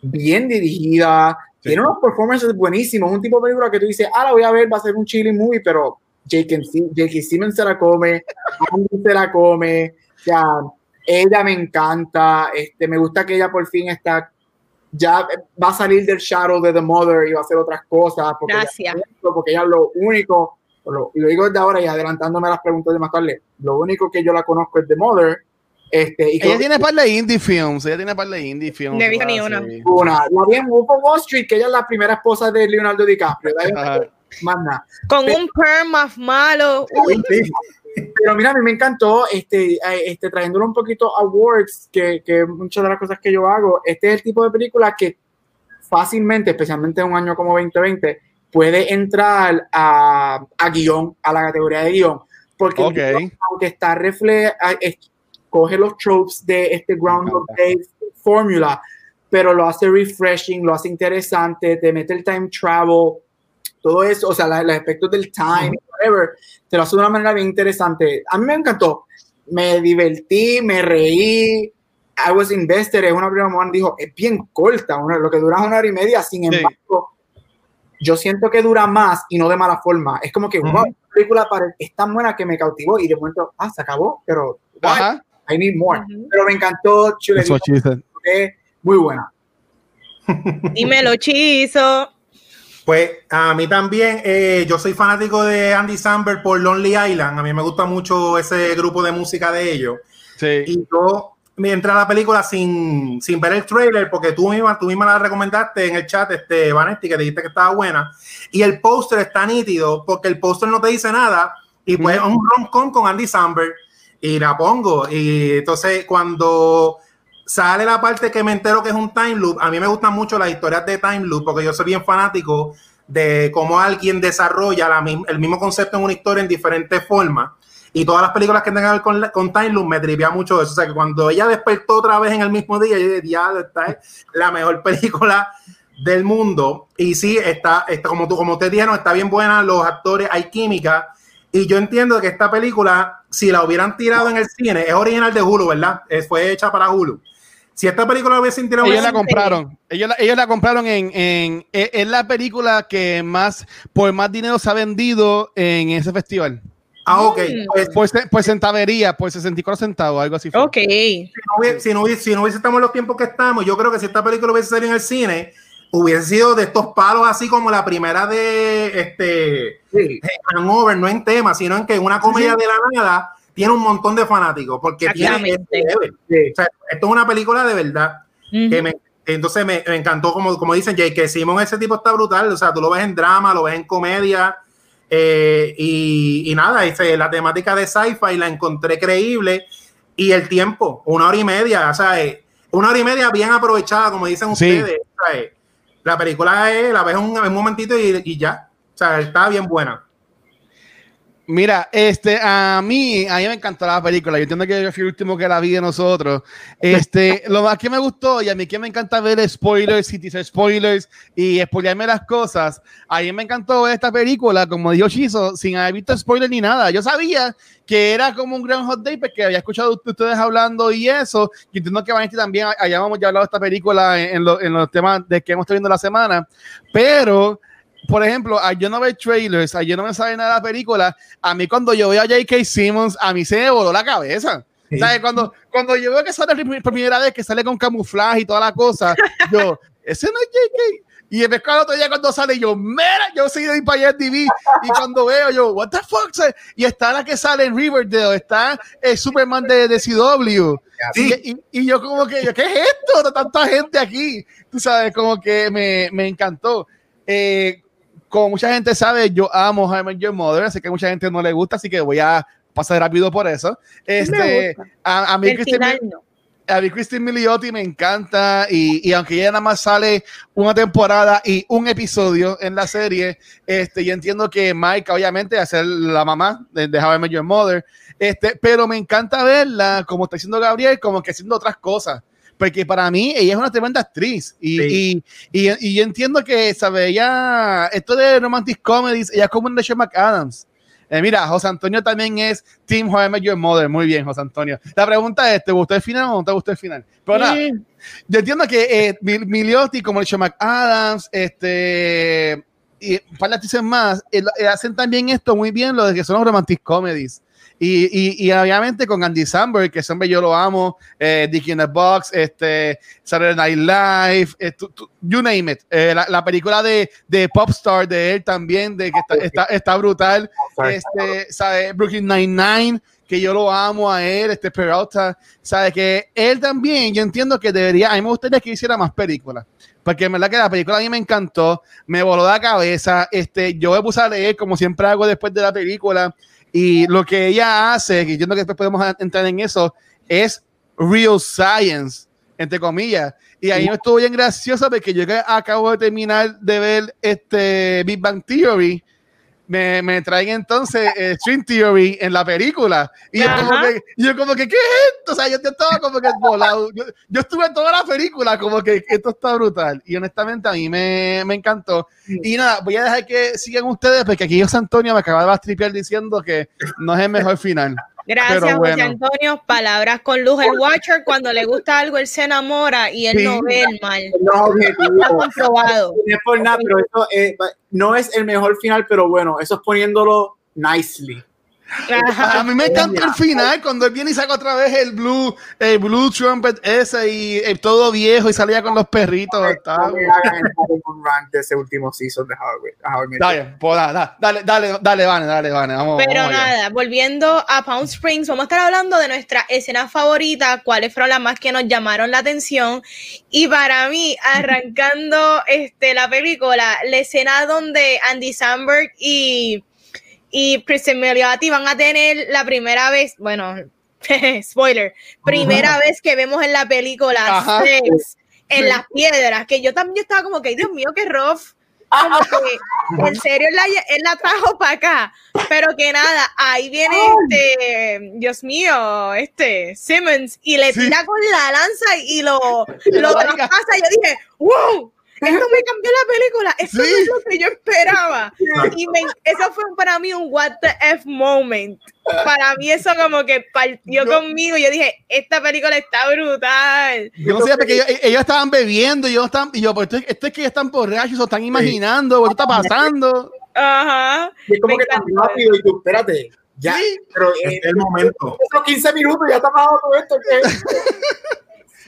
bien dirigida, tiene unos performances buenísimos, un tipo de película que tú dices, ah, la voy a ver, va a ser un chilling movie, pero Jake, Jake Simmons se la come, *laughs* Andy se la come, o sea, ella me encanta, este, me gusta que ella por fin está, ya va a salir del shadow de The Mother y va a hacer otras cosas. Porque Gracias. Ella, porque ella lo único, lo, y lo digo desde ahora y adelantándome las preguntas de más tarde, lo único que yo la conozco es The Mother este, y ella tiene par de indie films, ella tiene par de indie films. No ni una. Una, la vi en Wall Street, que ella es la primera esposa de Leonardo DiCaprio. Más nada. Con un perm más malo. Pero mira, a mí me encantó, este, eh, este, trayéndolo un poquito a awards, que, que muchas de las cosas que yo hago, este es el tipo de película que fácilmente, especialmente en un año como 2020, puede entrar a, a guion, a la categoría de guion, porque aunque está refleja, coge los tropes de este Groundhog Day fórmula, pero lo hace refreshing, lo hace interesante, te mete el time travel, todo eso, o sea, los aspectos del time, whatever, te lo hace de una manera bien interesante. A mí me encantó, me divertí, me reí, I was invested, es una prima mujer, dijo, es bien corta, lo que dura una hora y media, sin embargo, yo siento que dura más y no de mala forma. Es como que, una película es tan buena que me cautivó y de momento, ah, se acabó, pero I need more. Pero me encantó Chile. Muy buena. Dímelo, Chizo. Pues a mí también, eh, yo soy fanático de Andy Samberg por Lonely Island. A mí me gusta mucho ese grupo de música de ellos. Sí. Y yo me entré a la película sin, sin ver el trailer, porque tú misma, tú misma la recomendaste en el chat, este, Vanetti, que dijiste que estaba buena. Y el póster está nítido, porque el póster no te dice nada. Y pues es un rom-com con Andy Samberg y la pongo. Y entonces cuando sale la parte que me entero que es un time loop, a mí me gustan mucho las historias de time loop porque yo soy bien fanático de cómo alguien desarrolla la, el mismo concepto en una historia en diferentes formas. Y todas las películas que tengan que ver con, Time Loop me tripea mucho eso. O sea, que cuando ella despertó otra vez en el mismo día, yo dije, ya, esta es la mejor película del mundo. Y sí, está, está como tú, como te dijeron, está bien buena, los actores, hay química. Y yo entiendo que esta película, si la hubieran tirado en el cine, es original de Hulu, ¿verdad? fue hecha para Hulu. Si esta película hubiese tirado ellos la compraron, ellos la, ellos la compraron en, en, es la película que más por más dinero se ha vendido en ese festival. Ah, ok. Mm. Pues, Pues, pues centavería, pues 64 centavos, algo así. fue. Ok. si, no hubiese, si, no hubiese, si no hubiese estamos en los tiempos que estamos, yo creo que si esta película hubiese salido en el cine, hubiese sido de estos palos así como la primera de este Sí. Hangover, no en tema, sino en que una comedia de la nada tiene un montón de fanáticos, porque tiene Exactamente. este level. Sí. O sea, esto es una película de verdad. Que me, entonces me, me encantó, como, como dicen, Jay, que Simon, ese tipo está brutal. O sea, tú lo ves en drama, lo ves en comedia. eh, y, y nada, ese, la temática de sci-fi la encontré creíble. Y el tiempo, una hora y media, o sea, eh, una hora y media bien aprovechada, como dicen Sí. ustedes. o sea, eh, la película es, la ves un, un momentito y, y ya. O sea, está bien buena. Mira, este, a mí, a mí me encantó la película. Yo entiendo que yo fui el último que la vi de nosotros. Este, *laughs* lo más que me gustó y a mí que me encanta ver spoilers y teaser spoilers y spoilearme las cosas. A mí me encantó ver esta película, como dijo Shizo, sin haber visto spoilers ni nada. Yo sabía que era como un gran hot day porque había escuchado ustedes hablando y eso. Y entiendo que Vanity también hayamos ya hablado de esta película en, en lo- en los temas de que hemos estado viendo la semana. Pero por ejemplo, a yo no ver trailers, a yo no me sabe nada de la película, a mí cuando yo veo a J.K. Simmons, a mí se me voló la cabeza. Sí. ¿Sabes? Cuando, cuando yo veo que sale por primera vez, que sale con camuflaje y toda la cosa, *laughs* yo, ese no es J.K. Y el pescado otro día cuando sale, yo, mira, yo soy de para TV. Y cuando veo, yo, what the fuck? Y está la que sale en Riverdale, está el Superman de, de CW. Sí. Y, y- y yo como que, yo, ¿qué es esto? Tanta gente aquí. Tú sabes, como que me, me encantó. Eh, como mucha gente sabe, yo amo Met Your Mother, así que a mucha gente no le gusta, así que voy a pasar rápido por eso. Este, a, a mí Christine, no. a mí Christine Milioti me encanta y, y aunque ella nada más sale una temporada y un episodio en la serie, este, yo entiendo que Mike obviamente va a ser la mamá de, de Met Your Mother, este, pero me encanta verla como está haciendo Gabriel, como que haciendo otras cosas. Porque para mí ella es una tremenda actriz y, Sí. y, y, y yo entiendo que, ¿sabe? Ella, esto de romantic comedies, ella es como un de McAdams. Eh, mira, José Antonio también es Team Met Your Mother. Muy bien, José Antonio. La pregunta es, ¿te gustó el final o no te gustó el final? Pero nada, yo entiendo que eh, Mil- Miliotti, como el McAdams, este, y un par de actrices más, eh, eh, hacen también esto muy bien, lo de que son los romantic comedies. Y, y, y obviamente con Andy Samberg, que hombre yo lo amo, eh, Dick in the Box, este, Saturday Night Live, eh, tú- tú- you name it. Eh, la, la película de, de Popstar de él también, de que está, está, está brutal. Este, ¿sabe? Brooklyn Nine-Nine, que yo lo amo a él, este Peralta, sabe que él también, yo entiendo que debería, a mí me gustaría que hiciera más películas, porque en verdad que la película a mí me encantó, me voló la cabeza, este, yo me puse a leer como siempre hago después de la película, y lo que ella hace, que yo entiendo que después podemos entrar en eso, es real science, entre comillas, y ahí me estuvo bien gracioso porque yo acabo de terminar de ver este Big Bang Theory, me, me traen entonces eh, String Theory en la película. Y yo como, que, yo como que, ¿qué es esto? O sea, yo, yo estaba como que volado. Yo, yo estuve en toda la película como que esto está brutal. Y honestamente a mí me, me encantó. Y nada, voy a dejar que sigan ustedes porque aquí José Antonio me acaba de bastripear diciendo que no es el mejor final. Gracias, Pero José bueno. Antonio. Palabras con luz. El Watcher, cuando le gusta algo, él se enamora y él Sí. no ve el mal. No. Está comprobado. No es por nada, pero eso eh, no es el mejor final, pero bueno, eso es poniéndolo nicely. A mí me encanta el final cuando él viene y saca otra vez el blue, el blue trumpet ese y eh, todo viejo y salía con los perritos. Pokémon Rank de ese último season de Dale, pues, dale, dale, dale, dale, Vane, dale, Vane, vamos. Pero vamos nada, volviendo a Pound Springs, vamos a estar hablando de nuestra escena favorita, cuáles fueron las más que nos llamaron la atención. Y para mí, arrancando este, la película, la escena donde Andy Samberg y, y Kristen Milioti van a tener la primera vez, bueno, *laughs* spoiler, primera vez que vemos en la película Ajá. sex en Sí. las piedras, que yo también estaba como que, Dios mío, qué rough. Como que, en serio, él la, él la trajo para acá, pero que nada, ahí viene este, Dios mío, este Simmons, y le Sí. tira con la lanza y lo, Le lo traspasa. Yo dije, wow, esto me *laughs* cambió la película, esto no Sí. es lo que yo esperaba. Y me- eso fue para mí un what the F moment. Para mí eso como que partió Yo- conmigo. Yo dije, esta película está brutal. Yo no sé, porque ellos, ellos estaban bebiendo y yo, estaban, y yo pues esto, es- esto es que ellos están borrachos o están imaginando, o esto está pasando. Ajá. Y es como Me que tan rápido y tú, espérate, Ya, Sí. pero Este eh, es el momento. esos 15 minutos ya está pasando todo esto. ¿qué? *laughs*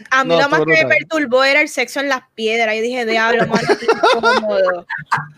A mí No, lo más que me perturbó era el sexo en las piedras. Yo dije, diablo, *laughs* qué incómodo.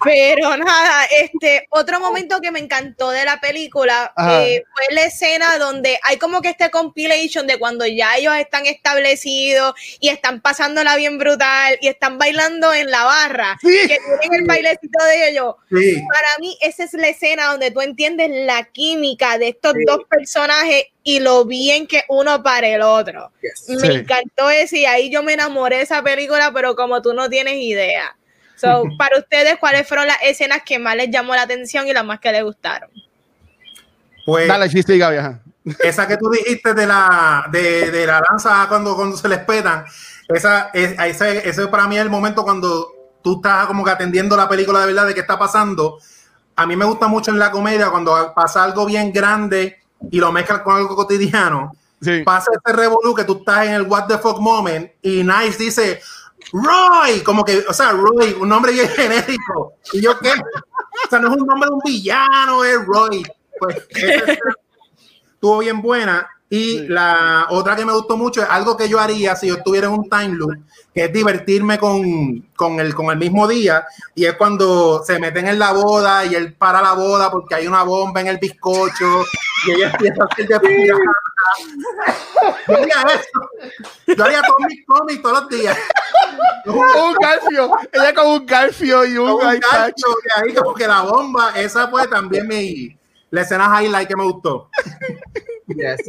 Pero nada, este, otro momento que me encantó de la película eh, fue la escena donde hay como que este compilation de cuando ya ellos están establecidos y están pasándola bien brutal y están bailando en la barra, Sí. que tienen el bailecito de ellos. Sí. Para mí, esa es la escena donde tú entiendes la química de estos Sí. dos personajes y lo bien que uno para el otro. Yes. Me Sí. encantó ese y ahí yo me enamoré de esa película, pero como tú no tienes idea. So, para ustedes, ¿cuáles fueron las escenas que más les llamó la atención y las más que les gustaron? Pues Dale, chiste y Gaby, esa que tú dijiste de la, de, de la lanza cuando, cuando se les petan, esa, es, ese, ese para mí es el momento cuando tú estás como que atendiendo la película de verdad de qué está pasando. A mí me gusta mucho en la comedia cuando pasa algo bien grande y lo mezclan con algo cotidiano. Sí. Pasa ese revolú que tú estás en el what the fuck moment y Nice dice Roy, como que, o sea, Roy, un nombre bien *laughs* genérico. Y yo qué, o sea, no es un nombre de un villano, es Roy. Pues estuvo bien buena. Y Sí. la otra que me gustó mucho es algo que yo haría si yo estuviera en un time loop, que es divertirme con, con, el, con el mismo día. Y es cuando se meten en la boda y él para la boda porque hay una bomba en el bizcocho y ella empieza a hacer de pirata. Yo haría eso. Yo haría todos mis cómics todos los días. un garfio. Ella con un garfio y un, Con un gancho, y ahí como que la bomba, esa fue también mi la escena highlight que me gustó. Yes.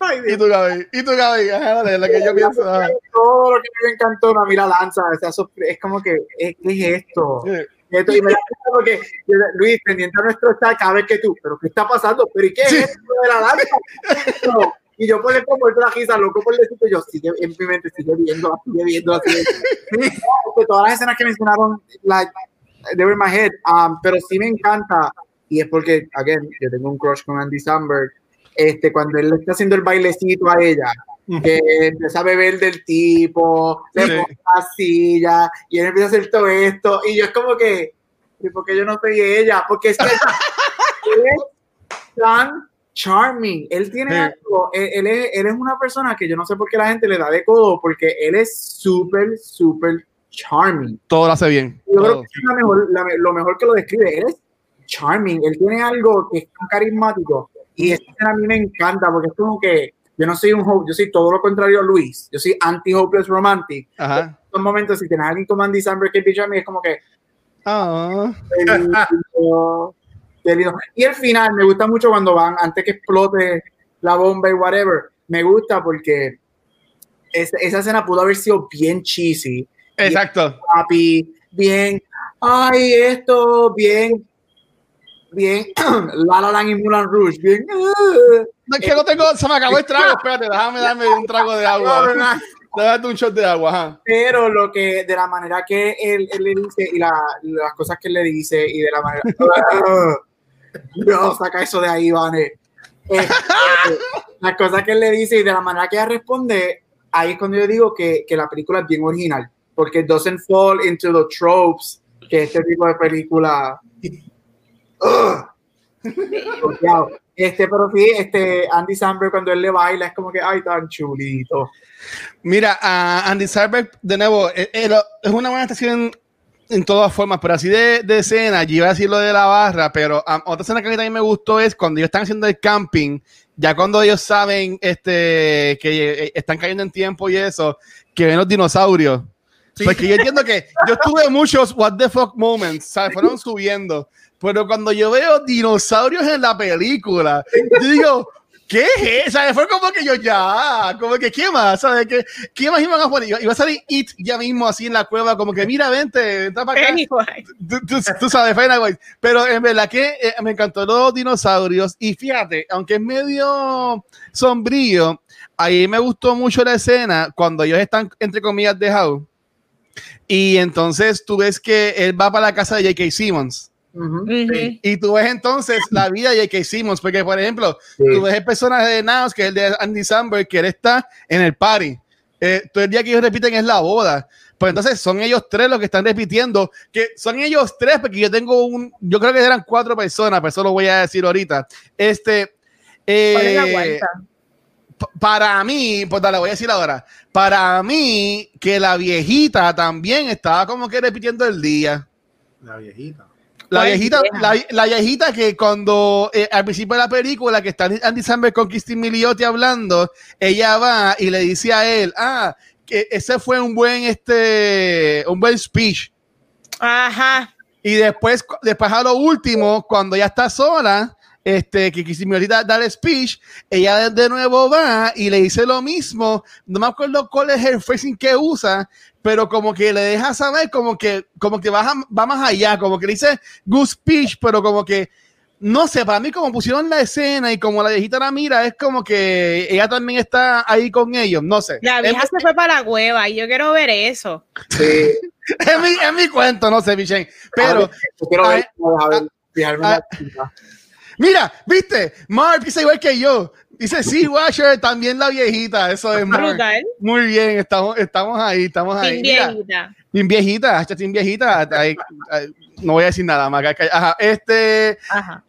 Ay, Y tú, Gaby. Y tú, Gaby. Ajá, la que yo pienso. Todo lo que me encantó, a mí la lanza, o sea, eso es como que, ¿qué es esto? Sí. Esto, y me da porque Luis, pendiente a nuestro chat, cada vez que tú, ¿pero qué está pasando? ¿Pero y qué Sí. es esto de la lanza? No. Y yo por ejemplo muerto la risa, loco por decirte, yo sigue en mi mente, sigue viendo, sigue viendo, sigue *laughs* viendo. Sí, todas las escenas que mencionaron, like, they were in my head, um, pero sí me encanta, y es porque, again, yo tengo un crush con Andy Samberg, este, cuando él le está haciendo el bailecito a ella, que empieza a beber del tipo, le Sí. pone la silla, y él empieza a hacer todo esto, y yo es como que, ¿y por qué yo no soy ella? Porque es que él *laughs* es tan charming, él tiene Sí. algo, él, él es, él es una persona que yo no sé por qué la gente le da de codo, porque él es súper, súper charming. Todo lo hace bien. Yo creo que es la mejor, la me- lo mejor que lo describe. Él es charming. Él tiene algo que es tan carismático. Y esta escena a mí me encanta porque es como que yo no soy un hope, yo soy todo lo contrario a Luis. Yo soy anti-hopeless romantic. Ajá. En estos momentos, si tienes a alguien como Andy Samberg que picha a mí, es como que. Ah. qué lindo, qué lindo. Y el final, me gusta mucho cuando van, antes que explote la bomba y whatever. Me gusta porque esa, esa escena pudo haber sido bien cheesy Exacto. bien, ay, esto, bien, bien, *clears throat* La La Land y Mulan Rouge, bien. No, es que no tengo, se me acabó el trago. Espérate, déjame darme un trago de agua. *laughs* Déjame un shot de agua. Ajá. pero lo que, de la manera que él, él le dice y la, las cosas que él le dice y de la manera, *laughs* no, saca eso de ahí, Vane. Eh, las cosas que él le dice y de la manera que ella responde, ahí es cuando yo digo que, que la película es bien original, porque doesn't fall into the tropes que este tipo de película. *laughs* Este, pero sí, este Andy Samberg cuando él le baila es como que ay tan chulito. Mira, a Andy Samberg, de nuevo, eh, eh, lo- es una buena estación en todas formas, pero así de, de escena, yo iba a decir lo de la barra, pero um, otra escena que a mí también me gustó es cuando ellos están haciendo el camping, ya cuando ellos saben este, que eh, están cayendo en tiempo y eso, que ven los dinosaurios. Sí. Porque yo entiendo que yo tuve muchos what the fuck moments, ¿sabes? Fueron subiendo. Pero cuando yo veo dinosaurios en la película, yo digo, ¿qué es eso? ¿Sabes? Fue como que yo ya, como que, ¿qué más? ¿Sabes? ¿Qué, qué más iban a poner? Iba, iba a salir It ya mismo así en la cueva, como que, mira, vente, está para acá. Tú, tú- tú sabes, Pennywise. Pero en verdad que eh, me encantó los dinosaurios. Y fíjate, aunque es medio sombrío, ahí me gustó mucho la escena cuando ellos están, entre comillas, dejados. Y entonces tú ves que él va para la casa de J.K. Simmons. Y tú ves entonces la vida de J.K. Simmons, porque por ejemplo, Sí. tú ves el personaje de Naos, que es el de Andy Samberg, que él está en el party. eh, todo el día que ellos repiten es la boda. Pues entonces son ellos tres los que están repitiendo, que son ellos tres, porque yo tengo un, yo creo que eran cuatro personas, pero eso lo voy a decir ahorita. Este, eh, para mí, pues dale, voy a decir ahora, para mí que la viejita también estaba como que repitiendo el día. La viejita. La viejita, la, viejita que cuando eh, al principio de la película que está Andy Samberg con Christine Milioti hablando, ella va y le dice a él, ah, que ese fue un buen este un buen speech. Ajá. Y después, después a lo último, cuando ya está sola, este, que quisimos ahorita dar speech, ella de nuevo va y le dice lo mismo, no me acuerdo cuál es el phrasing que usa, pero como que le deja saber como que, como que va, va más allá, como que le dice good speech, pero como que, no sé, para mí como pusieron la escena y como la viejita la mira, es como que ella también está ahí con ellos, no sé. La vieja se fue para la cueva y yo quiero ver eso. Sí. *laughs* es, mi, es mi cuento, no sé, Michelle, pero... Mira, viste, Mark piensa igual que yo. Dice, sí, Washer, también la viejita. Eso es Mark. Muy bien, estamos, estamos ahí, estamos ahí. Bien viejita. Bien viejita, bien viejita. no voy a decir nada más. Ajá, este. Ajá.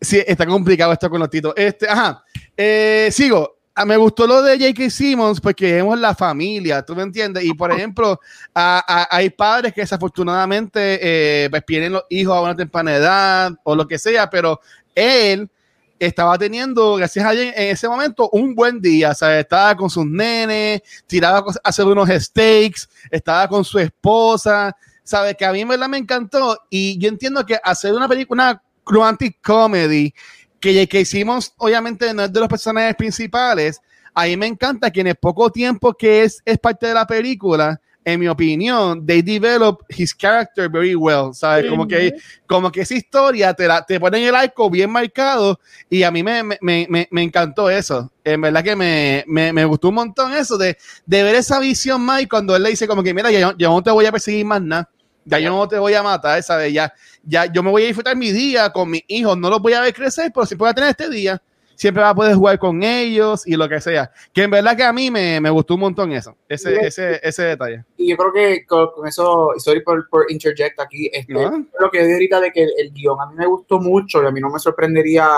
Sí, está complicado esto con los titos. Este, ajá. Eh, sigo. Ah, me gustó lo de J.K. Simmons porque vemos la familia, ¿tú me entiendes? Y por ejemplo, hay padres que desafortunadamente eh, pues pierden los hijos a una temprana edad o lo que sea, pero él estaba teniendo, gracias a él, en ese momento, un buen día. O sea, estaba con sus nenes, tiraba a hacer unos steaks, estaba con su esposa. ¿Sabes? Que a mí me encantó. Y yo entiendo que hacer una película, una romantic comedy, que, que hicimos, obviamente, no es de los personajes principales. A mí me encanta que en el poco tiempo que es, es parte de la película, en mi opinión, they develop his character very well, ¿sabes? Como que, como que esa historia te, la, te ponen el arco bien marcado y a mí me, me, me, me encantó eso. En verdad que me, me, gustó un montón eso de, de ver esa visión más y cuando él le dice como que, mira, yo, yo no te voy a perseguir más nada. Ya yo no te voy a matar, ¿sabes? Ya, ya yo me voy a disfrutar mi día con mis hijos, no los voy a ver crecer, pero sí voy a tener este día siempre va a poder jugar con ellos y lo que sea. Que en verdad que a mí me, me gustó un montón eso, ese, ese, ese detalle. Y yo creo que con, eso, sorry por, por interject aquí, este, lo que digo ahorita de que el, guion a mí me gustó mucho y a mí no me sorprendería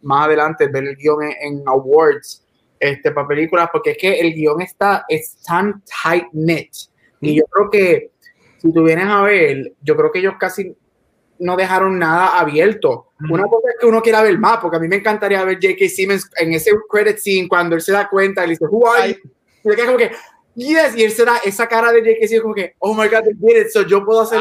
más adelante ver el guion en, awards este, para películas, porque es que el guion está es tan tight knit. Y yo creo que si tú vienes a ver, yo creo que ellos casi no dejaron nada abierto. Una cosa es que uno quiera ver más, porque a mí me encantaría ver J.K. Simmons en ese credit scene cuando él se da cuenta y le dice, Who are you? Y como que, Yes, y él se da esa cara de J.K. Simmons como que, Oh my God, they did it, so yo puedo hacer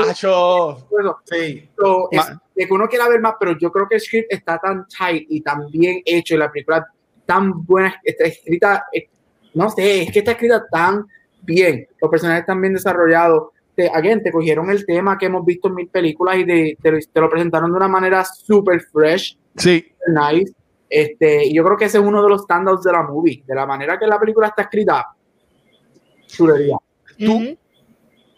Bueno, sí. So, es, de que uno quiera ver más, pero yo creo que el script está tan tight y tan bien hecho y la película tan buena, está escrita, eh, no sé, es que está escrita tan bien, los personajes están bien desarrollados te, again, te cogieron el tema que hemos visto en mil películas y te, te, lo presentaron de una manera súper fresh, sí. nice. Este, y yo creo que ese es uno de los standouts de la movie, de la manera que la película está escrita. Chulería. Tú,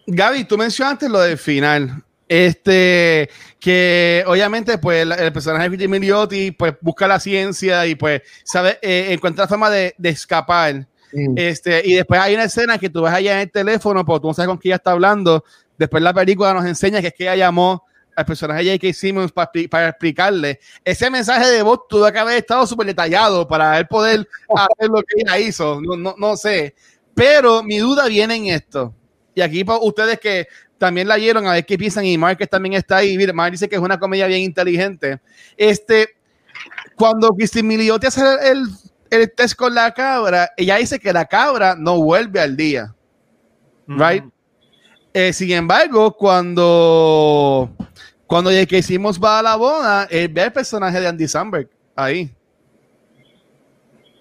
Gaby, tú mencionaste lo del final. Este, que obviamente, pues, el, personaje de Miliotti, pues, busca la ciencia y, pues, sabe, eh, encuentra la forma de, de escapar este, y después hay una escena que tú ves allá en el teléfono, porque tú no sabes con quién ella está hablando. Después la película nos enseña que es que ella llamó al personaje J.K. Simmons para, para, explicarle. Ese mensaje de voz tuvo que haber estado súper detallado para él poder *laughs* hacer lo que ella hizo. No, no, no sé. Pero mi duda viene en esto. Y aquí para ustedes que también la vieron, a ver qué piensan. Y Mark también está ahí. Mark dice que es una comedia bien inteligente. Este, cuando Christine Milioti hace el, el test con la cabra, ella dice que la cabra no vuelve al día. Right? Eh, sin embargo, cuando cuando que hicimos va a la boda, él ve el personaje de Andy Samberg ahí.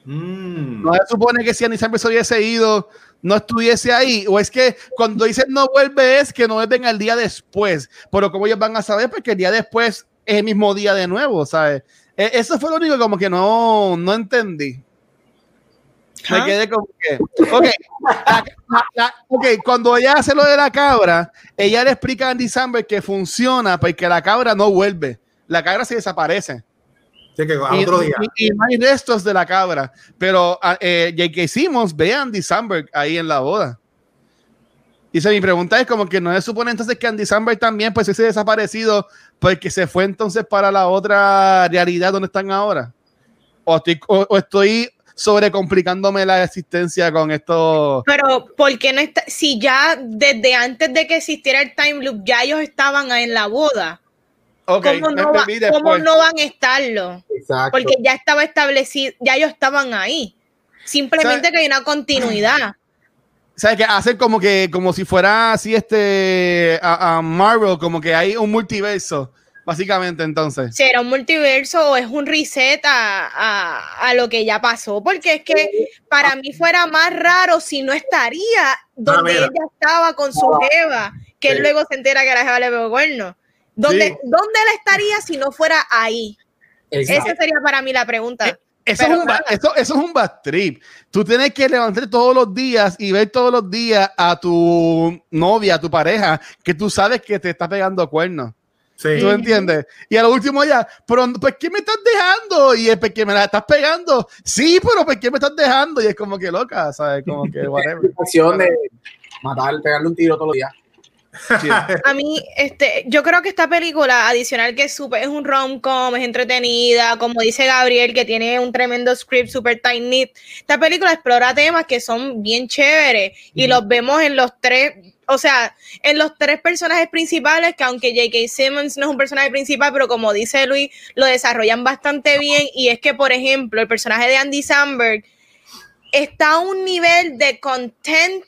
Mm. No se supone que si Andy Samberg se hubiese ido, no estuviese ahí. O es que cuando dicen no vuelve, es que no vuelven al día después. Pero como ellos van a saber, porque el día después es el mismo día de nuevo, ¿sabes? E, eso fue lo único como que no, no entendí. Me ¿Ah? quedé como que. Ok, cuando ella hace lo de la cabra, ella le explica a Andy Samberg que funciona porque la cabra no vuelve. La cabra se desaparece. Sí, que a otro día. Y, no hay restos de la cabra. Pero uh, eh, J.K. Simmons ve a Andy Samberg ahí en la boda. Y mi pregunta es como que no se supone entonces que Andy Samberg también pues ese desaparecido porque se fue entonces para la otra realidad donde están ahora. O estoy, o, estoy sobrecomplicándome la existencia con esto. Pero, ¿por qué no está? Si ya desde antes de que existiera el time loop, ya ellos estaban en la boda. Okay, ¿Cómo, no, ¿Cómo, no van a estarlo? Exacto. Porque ya estaba establecido, ya ellos estaban ahí. Simplemente que hay una continuidad. ¿Sabes? Que hacen como que, como si fuera así este a, Marvel, como que hay un multiverso, básicamente entonces. ¿Será un multiverso o es un reset a, a, lo que ya pasó? Porque es que para mí fuera más raro si no estaría donde ella estaba con su jeva, que luego se entera que la jeva le pegó cuerno. ¿Dónde, ¿Dónde él estaría si no fuera ahí? Esa sería para mí la pregunta. Eso, es un, eso, es un bad trip. Tú tienes que levantarte todos los días y ver todos los días a tu novia, a tu pareja, que tú sabes que te está pegando cuernos. Sí. ¿Tú entiendes? Y a lo último ya, pero ¿pues qué me estás dejando? Y es porque me la estás pegando. Sí, pero ¿por qué me estás dejando? Y es como que loca, ¿sabes? Como que *laughs* whatever. de matar, pegarle un tiro todos los días. A mí, este, yo creo que esta película, adicional que es, super, es un rom-com, es entretenida, como dice Gabriel, que tiene un tremendo script super tight Esta película explora temas que son bien chéveres y los vemos en los tres, o sea, en los tres personajes principales, que aunque J.K. Simmons no es un personaje principal, pero como dice Luis, lo desarrollan bastante bien. Y es que, por ejemplo, el personaje de Andy Samberg está a un nivel de content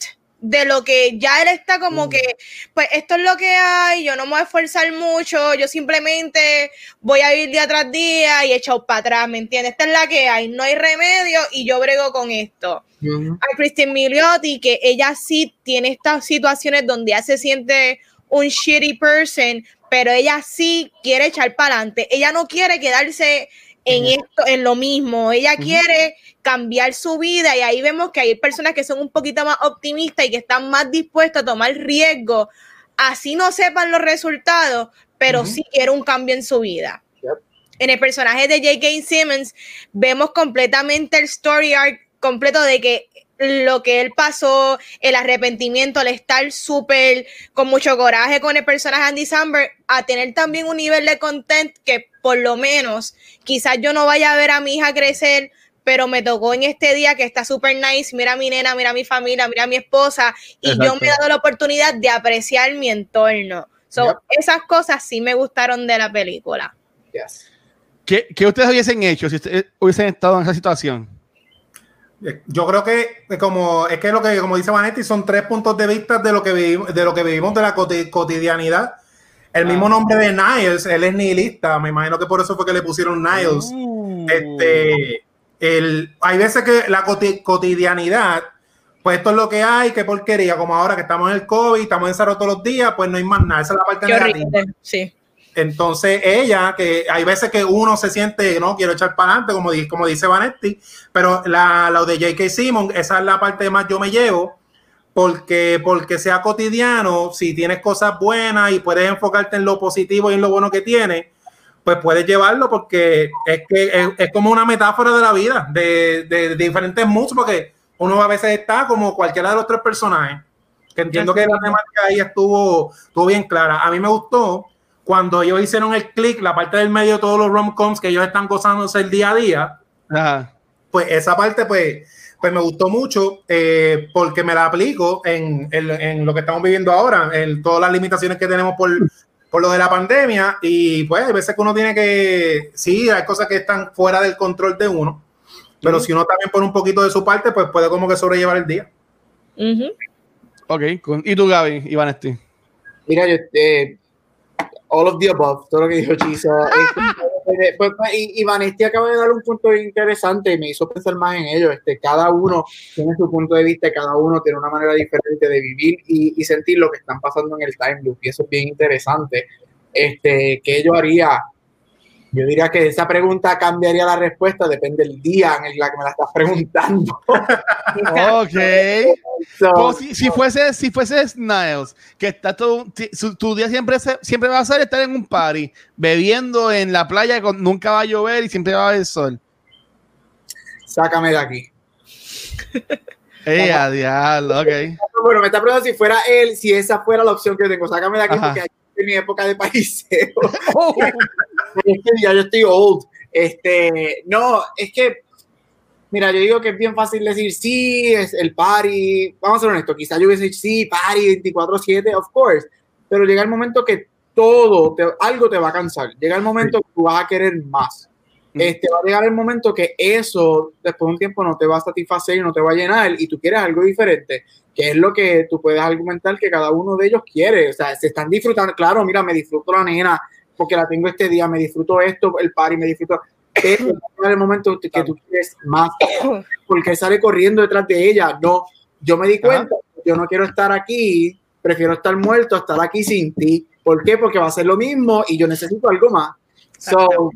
de lo que ya él está como mm. que, pues esto es lo que hay, yo no me voy a esforzar mucho, yo simplemente voy a ir día tras día y echado para atrás, ¿me entiendes? Esta es la que hay, no hay remedio y yo brego con esto. A Christine Milioti, que ella sí tiene estas situaciones donde ella se siente un shitty person, pero ella sí quiere echar para adelante, ella no quiere quedarse en esto, en lo mismo. Ella quiere cambiar su vida y ahí vemos que hay personas que son un poquito más optimistas y que están más dispuestas a tomar riesgo, así no sepan los resultados, pero sí quiere un cambio en su vida. En el personaje de J.K. Simmons vemos completamente el story arc completo de que lo que él pasó, el arrepentimiento, el estar súper con mucho coraje con el personaje Andy Samberg, a tener también un nivel de content que por lo menos quizás yo no vaya a ver a mi hija crecer, pero me tocó en este día que está súper nice, mira a mi nena, mira a mi familia, mira a mi esposa, y yo me he dado la oportunidad de apreciar mi entorno. Esas cosas sí me gustaron de la película. ¿Qué, ¿Qué, ustedes hubiesen hecho si ustedes hubiesen estado en esa situación? Yo creo que como es que lo que como dice Vanetti son tres puntos de vista de lo que vivimos, de lo que vivimos de la cotidianidad. El mismo ah. nombre de Niles, él es nihilista, me imagino que por eso fue que le pusieron Niles. Uh. Este, el, hay veces que la cotidianidad, pues esto es lo que hay, qué porquería, como ahora que estamos en el COVID, estamos encerrados todos los días, pues no hay más nada, esa es la parte negativa. sí. Entonces ella, que hay veces que uno se siente, no, quiero echar para adelante, como, como dice Vanetti, pero la, la de J.K. Simon, esa es la parte más yo me llevo, porque, porque sea cotidiano, si tienes cosas buenas y puedes enfocarte en lo positivo y en lo bueno que tienes, pues puedes llevarlo porque es que es, como una metáfora de la vida, de, de, diferentes moods, porque uno a veces está como cualquiera de los tres personajes. Que entiendo que la temática ahí estuvo, estuvo bien clara. A mí me gustó cuando ellos hicieron el click, la parte del medio de todos los rom-coms que ellos están gozándose el día a día, pues esa parte, pues, pues me gustó mucho eh, porque me la aplico en, en, lo que estamos viviendo ahora, en todas las limitaciones que tenemos por, por lo de la pandemia. Y pues, hay veces que uno tiene que, sí, hay cosas que están fuera del control de uno, pero si uno también pone un poquito de su parte, pues puede como que sobrellevar el día. Ok, ¿y tú, Gaby, Iván Esti? Mira, yo, eh, all of the above, todo lo que dijo Chisa. *laughs* Este, pues, pues, y, y Vanesti acaba de dar un punto interesante y me hizo pensar más en ello. Este, cada uno tiene su punto de vista, cada uno tiene una manera diferente de vivir y, y sentir lo que están pasando en el time loop. Y eso es bien interesante. Este, que yo haría Yo diría que esa pregunta cambiaría la respuesta, depende del día en el que me la estás preguntando. *laughs* ok. So, si, si, fuese, si fuese Niles, que está todo, tu, tu día siempre, siempre va a ser estar en un party, bebiendo en la playa, con, nunca va a llover y siempre va a haber sol. Sácame de aquí. *laughs* ¡Eh, a diablo! Ok. Bueno, me está preguntando si fuera él, si esa fuera la opción que tengo. Sácame de aquí Ajá. porque en mi época de país. *laughs* Es que ya yo estoy old. Este, no, es que, mira, yo digo que es bien fácil decir sí, es el party. Vamos a ser honestos, quizás yo hubiese dicho sí, party 24-7, of course. Pero llega el momento que todo, te, algo te va a cansar. Llega el momento que tú vas a querer más. Este, va a llegar el momento que eso después de un tiempo no te va a satisfacer y no te va a llenar y tú quieres algo diferente, que es lo que tú puedes argumentar que cada uno de ellos quiere, o sea, se están disfrutando, claro, mira, me disfruto la nena porque la tengo este día, me disfruto esto, el party, me disfruto, en el momento que tú quieres más, porque sale corriendo detrás de ella, no, yo me di cuenta, yo no quiero estar aquí, prefiero estar muerto, estar aquí sin ti, ¿por qué? Porque va a ser lo mismo y yo necesito algo más. So,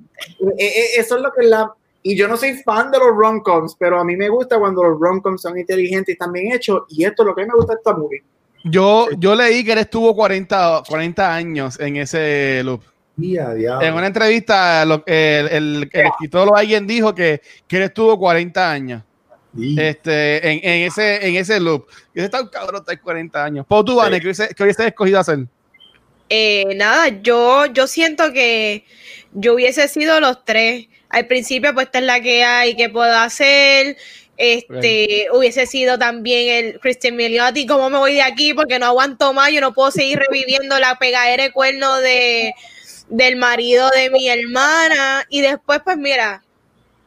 e, e, eso es lo que es la. Y yo no soy fan de los rom-coms, pero a mí me gusta cuando los rom-coms son inteligentes y están bien hechos. Y esto es lo que me gusta de esta movie. Yo, yo leí que él estuvo 40, 40 años en ese loop. En una entrevista, el, el, el, escritor alguien dijo que, que él estuvo 40 años. Este, en, en, ese, en ese loop. Y ese está un cabrón, está 40 años. Pau, tú, Vane, ¿qué hubiese escogido hacer? Eh, nada, yo, yo siento que yo hubiese sido los tres. Al principio, pues esta es la que hay, que puedo hacer. Este, hubiese sido también el Christian Milioti, ¿cómo me voy de aquí? Porque no aguanto más, yo no puedo seguir reviviendo la pegadera de cuerno de, del marido de mi hermana. Y después, pues mira,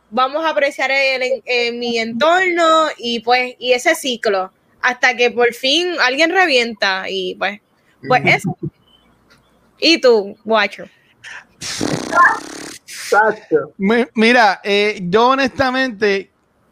vamos a apreciar el, el, mi entorno y pues, y ese ciclo, hasta que por fin alguien revienta y pues, pues eso. ¿Y tú, Guacho? Mira, eh, yo honestamente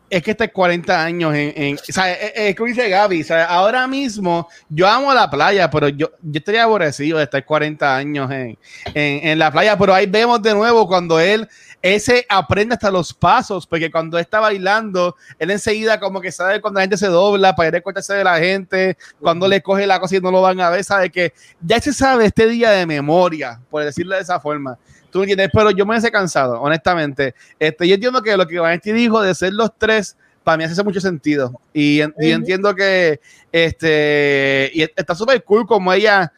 es que este 40 años en, en o sea, es, es, como dice Gaby, o sea, ahora mismo yo amo la playa, pero yo, yo estaría aborrecido de estar 40 años en, en, en, la playa, pero ahí vemos de nuevo cuando él ese aprende hasta los pasos, porque cuando está bailando, él enseguida como que sabe cuando la gente se dobla para ir a cortarse de la gente, cuando le coge la cosa y no lo van a ver, sabe que ya se sabe este día de memoria, por decirlo de esa forma. Tú entiendes, pero yo me he cansado, honestamente. Este, yo entiendo que lo que Vanetti dijo de ser los tres, para mí hace mucho sentido. Y, y entiendo que este, y está súper cool como ella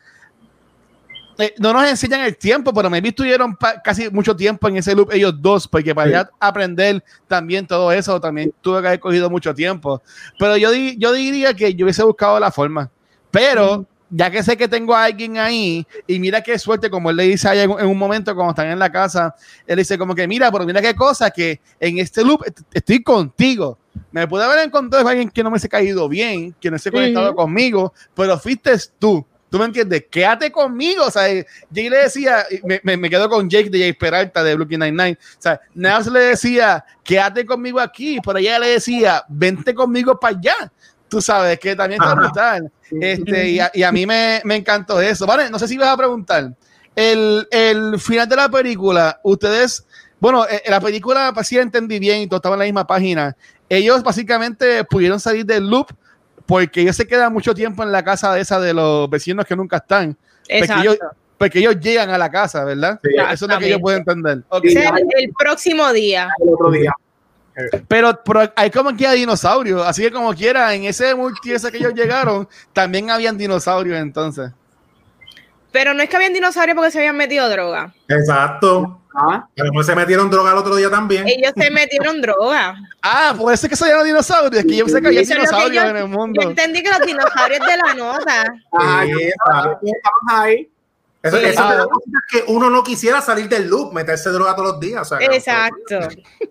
eh, no nos enseñan el tiempo, pero me estuvieron casi mucho tiempo en ese loop ellos dos, porque para sí. aprender también todo eso, también tuve que haber cogido mucho tiempo. Pero yo, di, yo diría que yo hubiese buscado la forma. Pero mm. Ya que sé que tengo a alguien ahí, y mira qué suerte, como él le dice ahí en, un momento cuando están en la casa, él dice como que mira, pero mira qué cosa, que en este loop estoy contigo. Me pude haber encontrado a alguien que no me se ha caído bien, que no se ha conectado conmigo, pero fuiste tú. ¿Tú me entiendes? Quédate conmigo. O sea, Jake le decía, me, me, me quedo con Jake de Jake Peralta de Brooklyn Nine-Nine. O sea, Nels le decía, quédate conmigo aquí, pero ella le decía, vente conmigo para allá. Tú sabes que también está brutal. Este, y, a, y a mí me, me, encantó eso. Vale, no sé si vas a preguntar. El, el final de la película, ustedes, bueno, eh, la película, pues sí entendí bien y todo estaba en la misma página. Ellos básicamente pudieron salir del loop porque ellos se quedan mucho tiempo en la casa de esa de los vecinos que nunca están. Porque ellos, porque ellos, llegan a la casa, ¿verdad? Sí, Eso es lo que yo puedo entender. Okay. El, el, próximo día. El otro día. Pero, pero, hay como que hay dinosaurios, así que como quiera, en ese multiverso que ellos llegaron, también habían dinosaurios entonces. Pero no es que habían dinosaurios porque se habían metido droga. Exacto. ¿Ah? A lo mejor se metieron droga el otro día también. Ellos se metieron droga. Ah, por eso es que se llaman dinosaurios. Que yo pensé que había dinosaurios yo, en el mundo. Yo entendí que los dinosaurios de la nota. Ah, sí, ahí. Eso, sí. eso ah. es que uno no quisiera salir del loop, meterse droga todos los días. O sea, Exacto.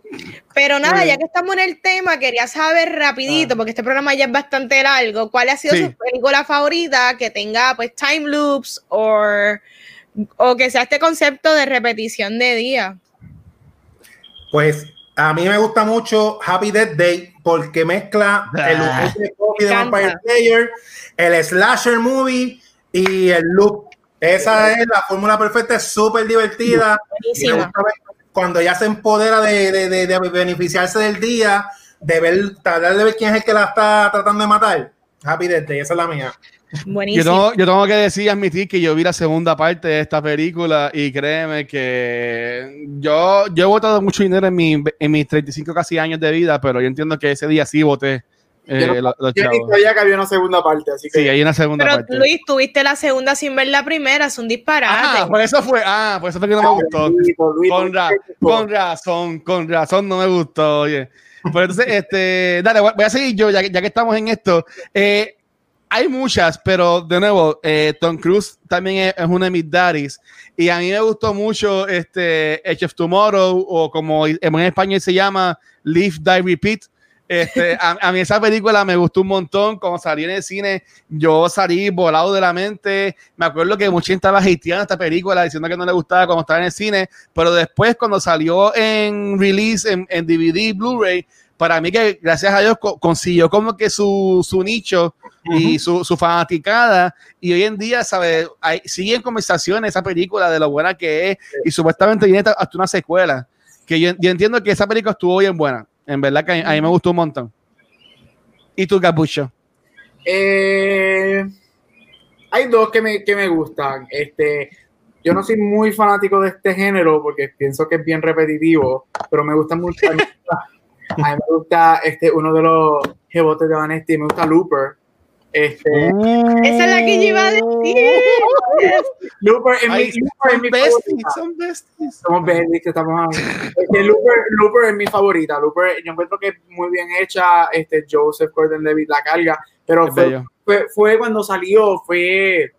*laughs* Pero nada, ya que estamos en el tema, quería saber rapidito, ah. porque este programa ya es bastante largo, ¿cuál ha sido sí. su película favorita que tenga pues time loops o o que sea este concepto de repetición de día? Pues a mí me gusta mucho Happy Death Day porque mezcla ah, el loop de Vampire Player, el slasher movie y el loop. Esa es la fórmula perfecta, es súper divertida. cuando ella se empodera de, de, de, de beneficiarse del día, de ver, tratar de ver quién es el que la está tratando de matar. Happy Death Day, esa es la mía. Buenísimo. Yo tengo, yo tengo que decir, admitir que yo vi la segunda parte de esta película y créeme que yo, yo he votado mucho dinero en, mi, en mis 35 casi años de vida, pero yo entiendo que ese día sí voté. Eh, Yo no- los- los Yo ni sabía que había una segunda parte, así que Sí, hay una segunda Pero parte. Luis, tuviste la segunda sin ver la primera, es un disparate. Ah, por eso fue, ah, por eso fue que no me gustó. Luisito, Luisito, Con, ra- con razón, con razón no me gustó, oye. Pero entonces, *laughs* este, dale, voy a seguir yo, ya, que- ya que estamos en esto. Eh, hay muchas, pero de nuevo, eh, Tom Cruise también es, es uno de mis daddies. Y a mí me gustó mucho este Edge of Tomorrow, o como en español se llama Live, Die, Repeat. Este, a, a mí esa película me gustó un montón. Cuando salí en el cine, yo salí volado de la mente. Me acuerdo que mucha gente estaba hateando esta película, diciendo que no le gustaba cuando estaba en el cine. Pero después, cuando salió en release, en, en DVD, Blu-ray, para mí que gracias a Dios co- consiguió como que su, su nicho y su, su fanaticada. Y hoy en día, ¿sabes? Hay, sigue en conversación esa película de lo buena que es. Y supuestamente viene hasta una secuela. Que yo, yo entiendo que esa película estuvo bien buena. En verdad que a, mí- me gustó un montón. ¿Y tú, Capucho? Eh, hay dos que me, que me gustan. Este, yo no soy muy fanático de este género porque pienso que es bien repetitivo, pero me gusta mucho. A mí me gusta este, uno de los rebotes de Vanesti, me gusta Looper. Este, Esa es la que yo iba a decir. Looper es mi, Ay, Looper es son mi besties, favorita. son besties. Somos besties, que estamos este, Looper, Looper es mi favorita. Looper, yo encuentro que es muy bien hecha. Este, Joseph Gordon-Levitt la carga, pero fue, fue, fue cuando salió, fue,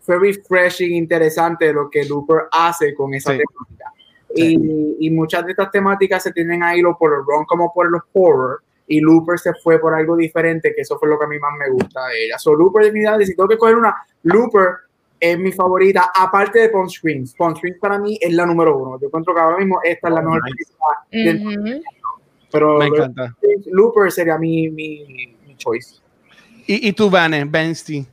fue refreshing, interesante lo que Looper hace con esa Sí. temática. Y, y muchas de estas temáticas se tienen ahí lo por el ron como por los horror. Y Looper se fue por algo diferente, que eso fue lo que a mí más me gusta de ella. So, Looper de mi edad, si tengo que coger una, Looper es mi favorita, aparte de Pawn Springs. Pawn Springs para mí es la número uno. Yo encuentro que ahora mismo esta es la mejor película del-. Pero Me encanta. Looper sería mi, mi, mi choice. ¿Y, y tú, Vane, Bensty?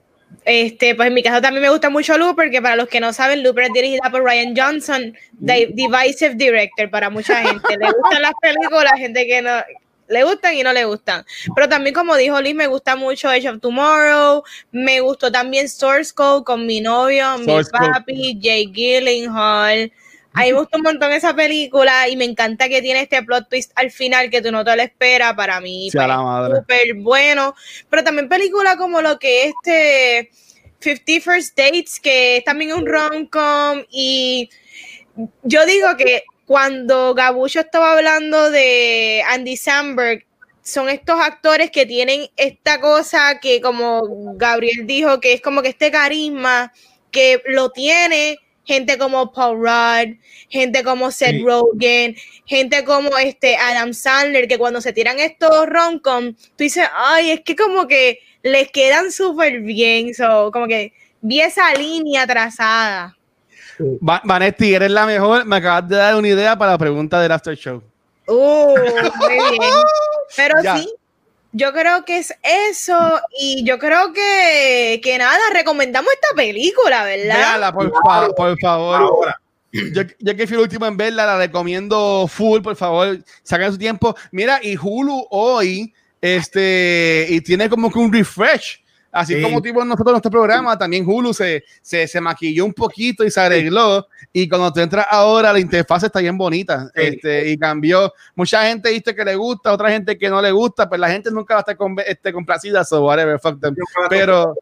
Este, pues en mi caso también me gusta mucho Looper, que para los que no saben, Looper es dirigida por Ryan Johnson, de- Divisive Director para mucha gente. Le gustan las películas, gente que no le gustan y no le gustan. Pero también, como dijo Liz, me gusta mucho Age of Tomorrow, me gustó también Source Code con mi novio, mi Source Code. papi, Jay Gyllenhaal. A mí me gustó un montón esa película y me encanta que tiene este plot twist al final que tú no te lo esperas. Para mí, Sí, a la madre. súper bueno. Pero también películas como lo que es este 50 First Dates, que es también un rom-com. Y yo digo que cuando Gabucho estaba hablando de Andy Samberg, son estos actores que tienen esta cosa que, como Gabriel dijo, que es como que este carisma que lo tiene gente como Paul Rudd, gente como Seth Sí. Rogen, gente como este Adam Sandler, que cuando se tiran estos rom-com, tú dices, ay, es que como que les quedan súper bien, so, como que vi esa línea trazada. Va- Vanetti, eres la mejor. Me acabas de dar una idea para la pregunta del After Show. Uh, muy *laughs* bien. Pero Ya. sí, yo creo que es eso y yo creo que, que nada, recomendamos esta película, ¿verdad? Véala, por, fa- por favor. Ahora, Yo, yo que fui el último en verla, la recomiendo full, por favor, saquen su tiempo. Mira, y Hulu hoy, este, y tiene como que un refresh. Así Sí. como tipo nosotros en nuestro programa, también Hulu se, se, se maquilló un poquito y se arregló. Y cuando tú entras ahora, la interfaz está bien bonita. Sí. Este, y cambió. Mucha gente dice que le gusta, otra gente que no le gusta, pues la gente nunca va a estar con, este, complacida, so whatever, fuck them. Pero,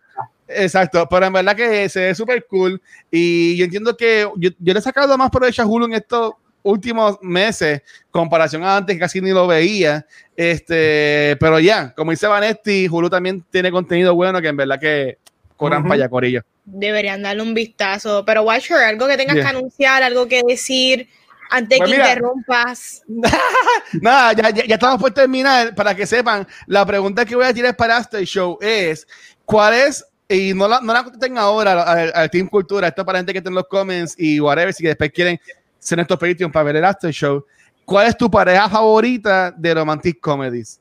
exacto, pero en verdad que se ve súper cool. Y yo entiendo que yo, yo le he sacado más provecho a Hulu en estos últimos meses, comparación a antes, casi ni lo veía. Este, pero ya, como dice Vanetti, Hulu también tiene contenido bueno que en verdad que corran Ujú. para allá, Corillo. Deberían darle un vistazo. Pero Watcher, algo que tengas Yeah. que anunciar, algo que decir antes Pues que mira. interrumpas. *laughs* Nada, ya, ya, ya estamos por terminar. Para que sepan, la pregunta que voy a tirar para este show es: ¿cuál es? Y no la, no la contesten ahora al, al Team Cultura, esto para gente que está en los comments y whatever, si después quieren ser nuestros Patreon para ver el After Show. ¿Cuál es tu pareja favorita de Romantic Comedies?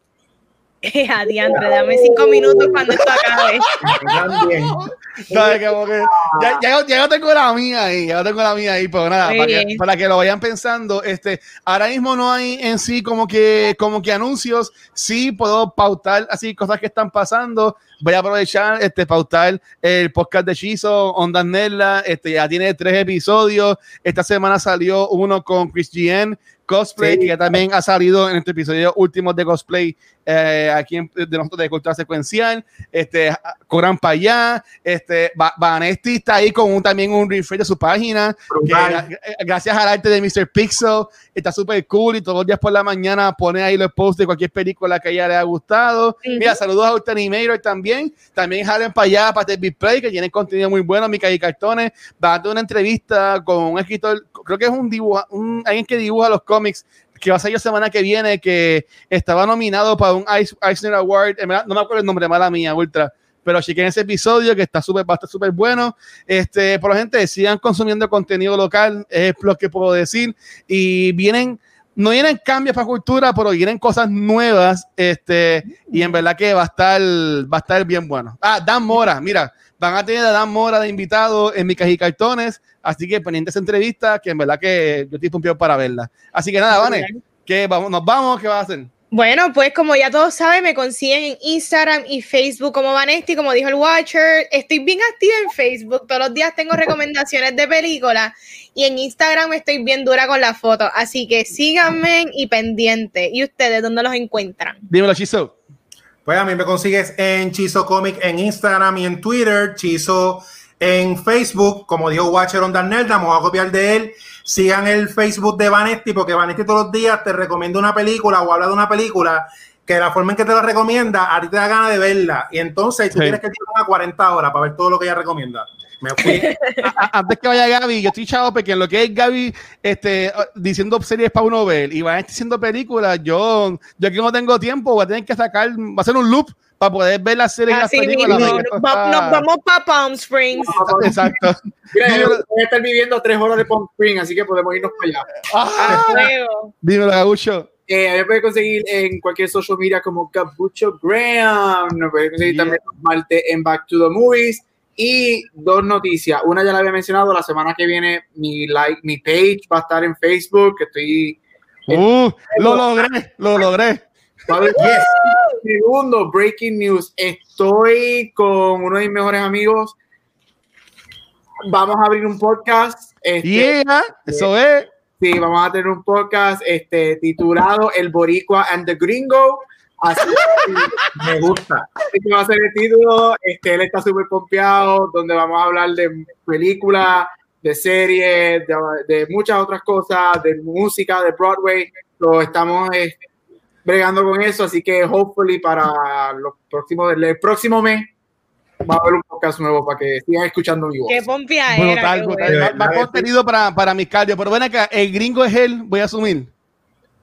Adiante, dame cinco minutos cuando esto acabe. *laughs* ya, ya, ya, tengo la mía ahí, ya tengo la mía ahí, pero nada, para que, para que, lo vayan pensando, este, ahora mismo no hay en sí como que, como que anuncios, sí puedo pautar así cosas que están pasando, voy a aprovechar, este, pautar el podcast de Chizo, Ondas Nella, este, ya tiene tres episodios, esta semana salió uno con Chris GN, Cosplay, que también ha salido en este episodio último de Cosplay eh, aquí en, de nosotros de Cultura Secuencial. Este, Coran para allá. Este, Vanesti está ahí con un, también un refresh de su página. Eh, gracias al arte de Mr. Pixel, está súper cool y todos los días por la mañana pone ahí los posts de cualquier película que a ella le ha gustado. Mira, saludos a usted Animator también. También jalen para allá, para TV Play, que tiene contenido muy bueno, Mica y Cartones. Va a dar una entrevista con un escritor, creo que es un dibujo, un, alguien que dibuja los cómics que va a salir la semana que viene, que estaba nominado para un Eisner Award, no me acuerdo el nombre, mala mía, ultra, pero chequen ese episodio que está súper, súper bueno. Este, por la gente, sigan consumiendo contenido local, es lo que puedo decir, y vienen, no vienen cambios para cultura, pero vienen cosas nuevas, este, y en verdad que va a estar, va a estar bien bueno. Ah, Dan Mora, mira, van a tener a Dan Mora de invitado en mi y cartones. Así que pendiente esa entrevista, que en verdad que yo estoy pumpido para verla. Así que nada, Vane, que vamos, nos vamos, ¿qué va a hacer? Bueno, pues como ya todos saben, me consiguen en Instagram y Facebook como Vanesti, como dijo el Watcher. Estoy bien activa en Facebook, todos los días tengo recomendaciones de películas y en Instagram estoy bien dura con las fotos. Así que síganme y pendiente. ¿Y ustedes dónde los encuentran? Dímelo, Chizo. Pues a mí me consigues en Chizo Comic en Instagram y en Twitter, Chizo en Facebook, como dijo Watcher on Darnell, vamos a copiar de él. Sigan el Facebook de Vanetti, porque Vanetti todos los días te recomienda una película o habla de una película que la forma en que te la recomienda, a ti te da ganas de verla. Y entonces tú tienes que tirar a 40 horas para ver todo lo que ella recomienda. Me fui. *laughs* Antes que vaya Gaby, yo estoy chavo porque en lo que es Gaby este, diciendo series para uno ver y va diciendo películas, yo, yo aquí no tengo tiempo, voy a tener que sacar, va a ser un loop para poder ver la serie Así y las películas. Nos, vamos para Palm Springs. *laughs* Exacto. Mira, yo voy a estar viviendo tres horas de Palm Springs, así que podemos irnos para allá. Ah, Dímelo, Gabucho. Eh, a mí me puede conseguir en cualquier social media como Gabucho Graham. Me puede conseguir también Malte en Back to the Movies. Y dos noticias. Una ya la había mencionado. La semana que viene mi, like, mi page va a estar en Facebook. Estoy. Uh, lo logré, lo logré. Segundo, breaking news. Estoy con uno de mis mejores amigos. Vamos a abrir un podcast. Este, eso es. Sí, vamos a tener un podcast este, titulado El Boricua and the Gringo. Así me gusta. Este va a ser el título. Este, él está súper pompeado, donde vamos a hablar de películas, de series, de, de, muchas otras cosas, de música, de Broadway. Lo estamos este, bregando con eso, así que hopefully para los próximos, el próximo mes va a haber un podcast nuevo para que sigan escuchando mi voz. Qué pompia era. Más contenido para, para mis cardio, pero ven acá, el gringo es él, voy a asumir.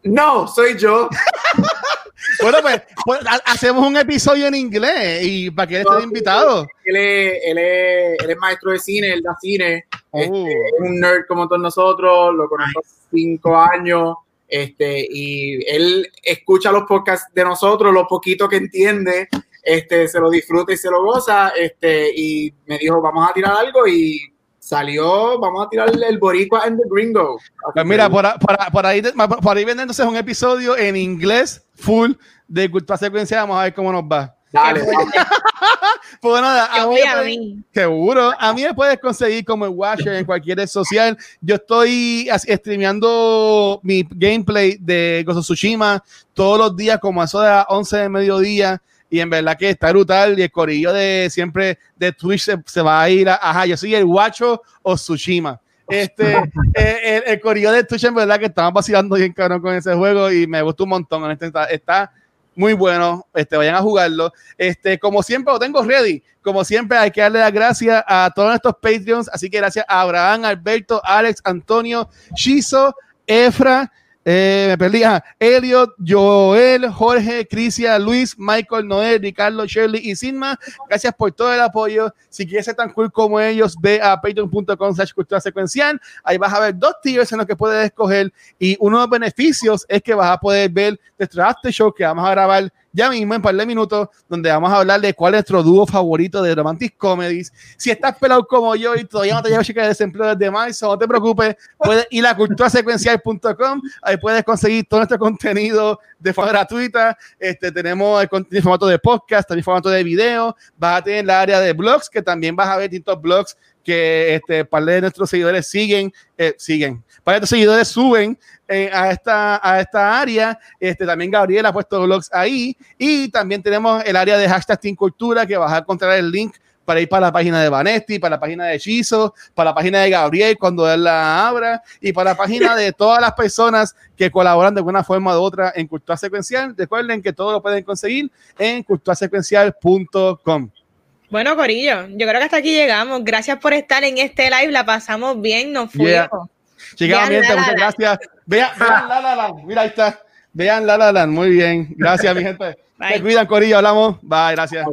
No, soy yo. *laughs* bueno, pues, pues hacemos un episodio en inglés y para que él esté invitado. Él es, él, es, él es, maestro de cine, él da cine, oh. este, es un nerd como todos nosotros, lo conozco cinco años. Este, y él escucha los podcasts de nosotros, lo poquito que entiende, este, se lo disfruta y se lo goza, este, y me dijo, vamos a tirar algo y salió, vamos a tirar el boricua en the gringo. Pues mira, por, por, ahí, por ahí vendiéndose un episodio en inglés full de cultura secuencia, vamos a ver cómo nos va. Dale. *laughs* pues nada, a mí, a mí. seguro. A mí me puedes conseguir como el Watcher en cualquier red social. Yo estoy streameando mi gameplay de Gozo Tsushima todos los días, como a eso de las 11 de mediodía. Y en verdad que está brutal. Y el corillo de siempre de Twitch se, va a ir a. Ajá, yo soy el Guacho o Tsushima. Este, *laughs* el, corillo de Twitch en verdad que estaba vacilando bien cabrón con ese juego y me gustó un montón. Está, está muy bueno. Este, vayan a jugarlo. Este, como siempre, lo tengo ready. Como siempre, hay que darle las gracias a todos nuestros Patreons. Así que gracias a Abraham, Alberto, Alex, Antonio, Shizo, Efra. Eh, me perdí. Ah, Elliot, Joel, Jorge, Crisia, Luis, Michael, Noel, Ricardo, Shirley y Sinma. Gracias por todo el apoyo. Si quieres ser tan cool como ellos, ve a patreon.com slash cultura secuencial. Ahí vas a ver dos tiers en los que puedes escoger. Y uno de los beneficios es que vas a poder ver nuestro after show que vamos a grabar ya mismo en un par de minutos, donde vamos a hablar de cuál es nuestro dúo favorito de romantic comedies. Si estás pelado como yo y todavía no te llevas chica de desempleo desde marzo, no te preocupes, puedes ir a culturasecuencial.com, ahí puedes conseguir todo nuestro contenido de forma gratuita. Este, tenemos el contenido en formato de podcast, también formato de video. Vas a tener la área de blogs, que también vas a ver distintos blogs que este, par de nuestros seguidores siguen, eh, siguen, par de nuestros seguidores suben eh, a, esta, a esta área. Este, también Gabriel ha puesto blogs ahí. Y también tenemos el área de hashtag Team Cultura, que vas a encontrar el link para ir para la página de Vanesti, para la página de Chizo, para la página de Gabriel cuando él la abra y para la página de todas las personas que colaboran de alguna forma u otra en Cultura Secuencial. Recuerden que todo lo pueden conseguir en culturasecuencial.com. Bueno, Corillo, yo creo que hasta aquí llegamos. Gracias por estar en este live. La pasamos bien, nos fuimos. Yeah. Llegamos bien, muchas gracias. Vean, vean La La. Mira, ahí está. Vean La La. Muy bien. Gracias, mi gente. *laughs* Bye. Se cuidan, Corillo. Hablamos. Bye, gracias.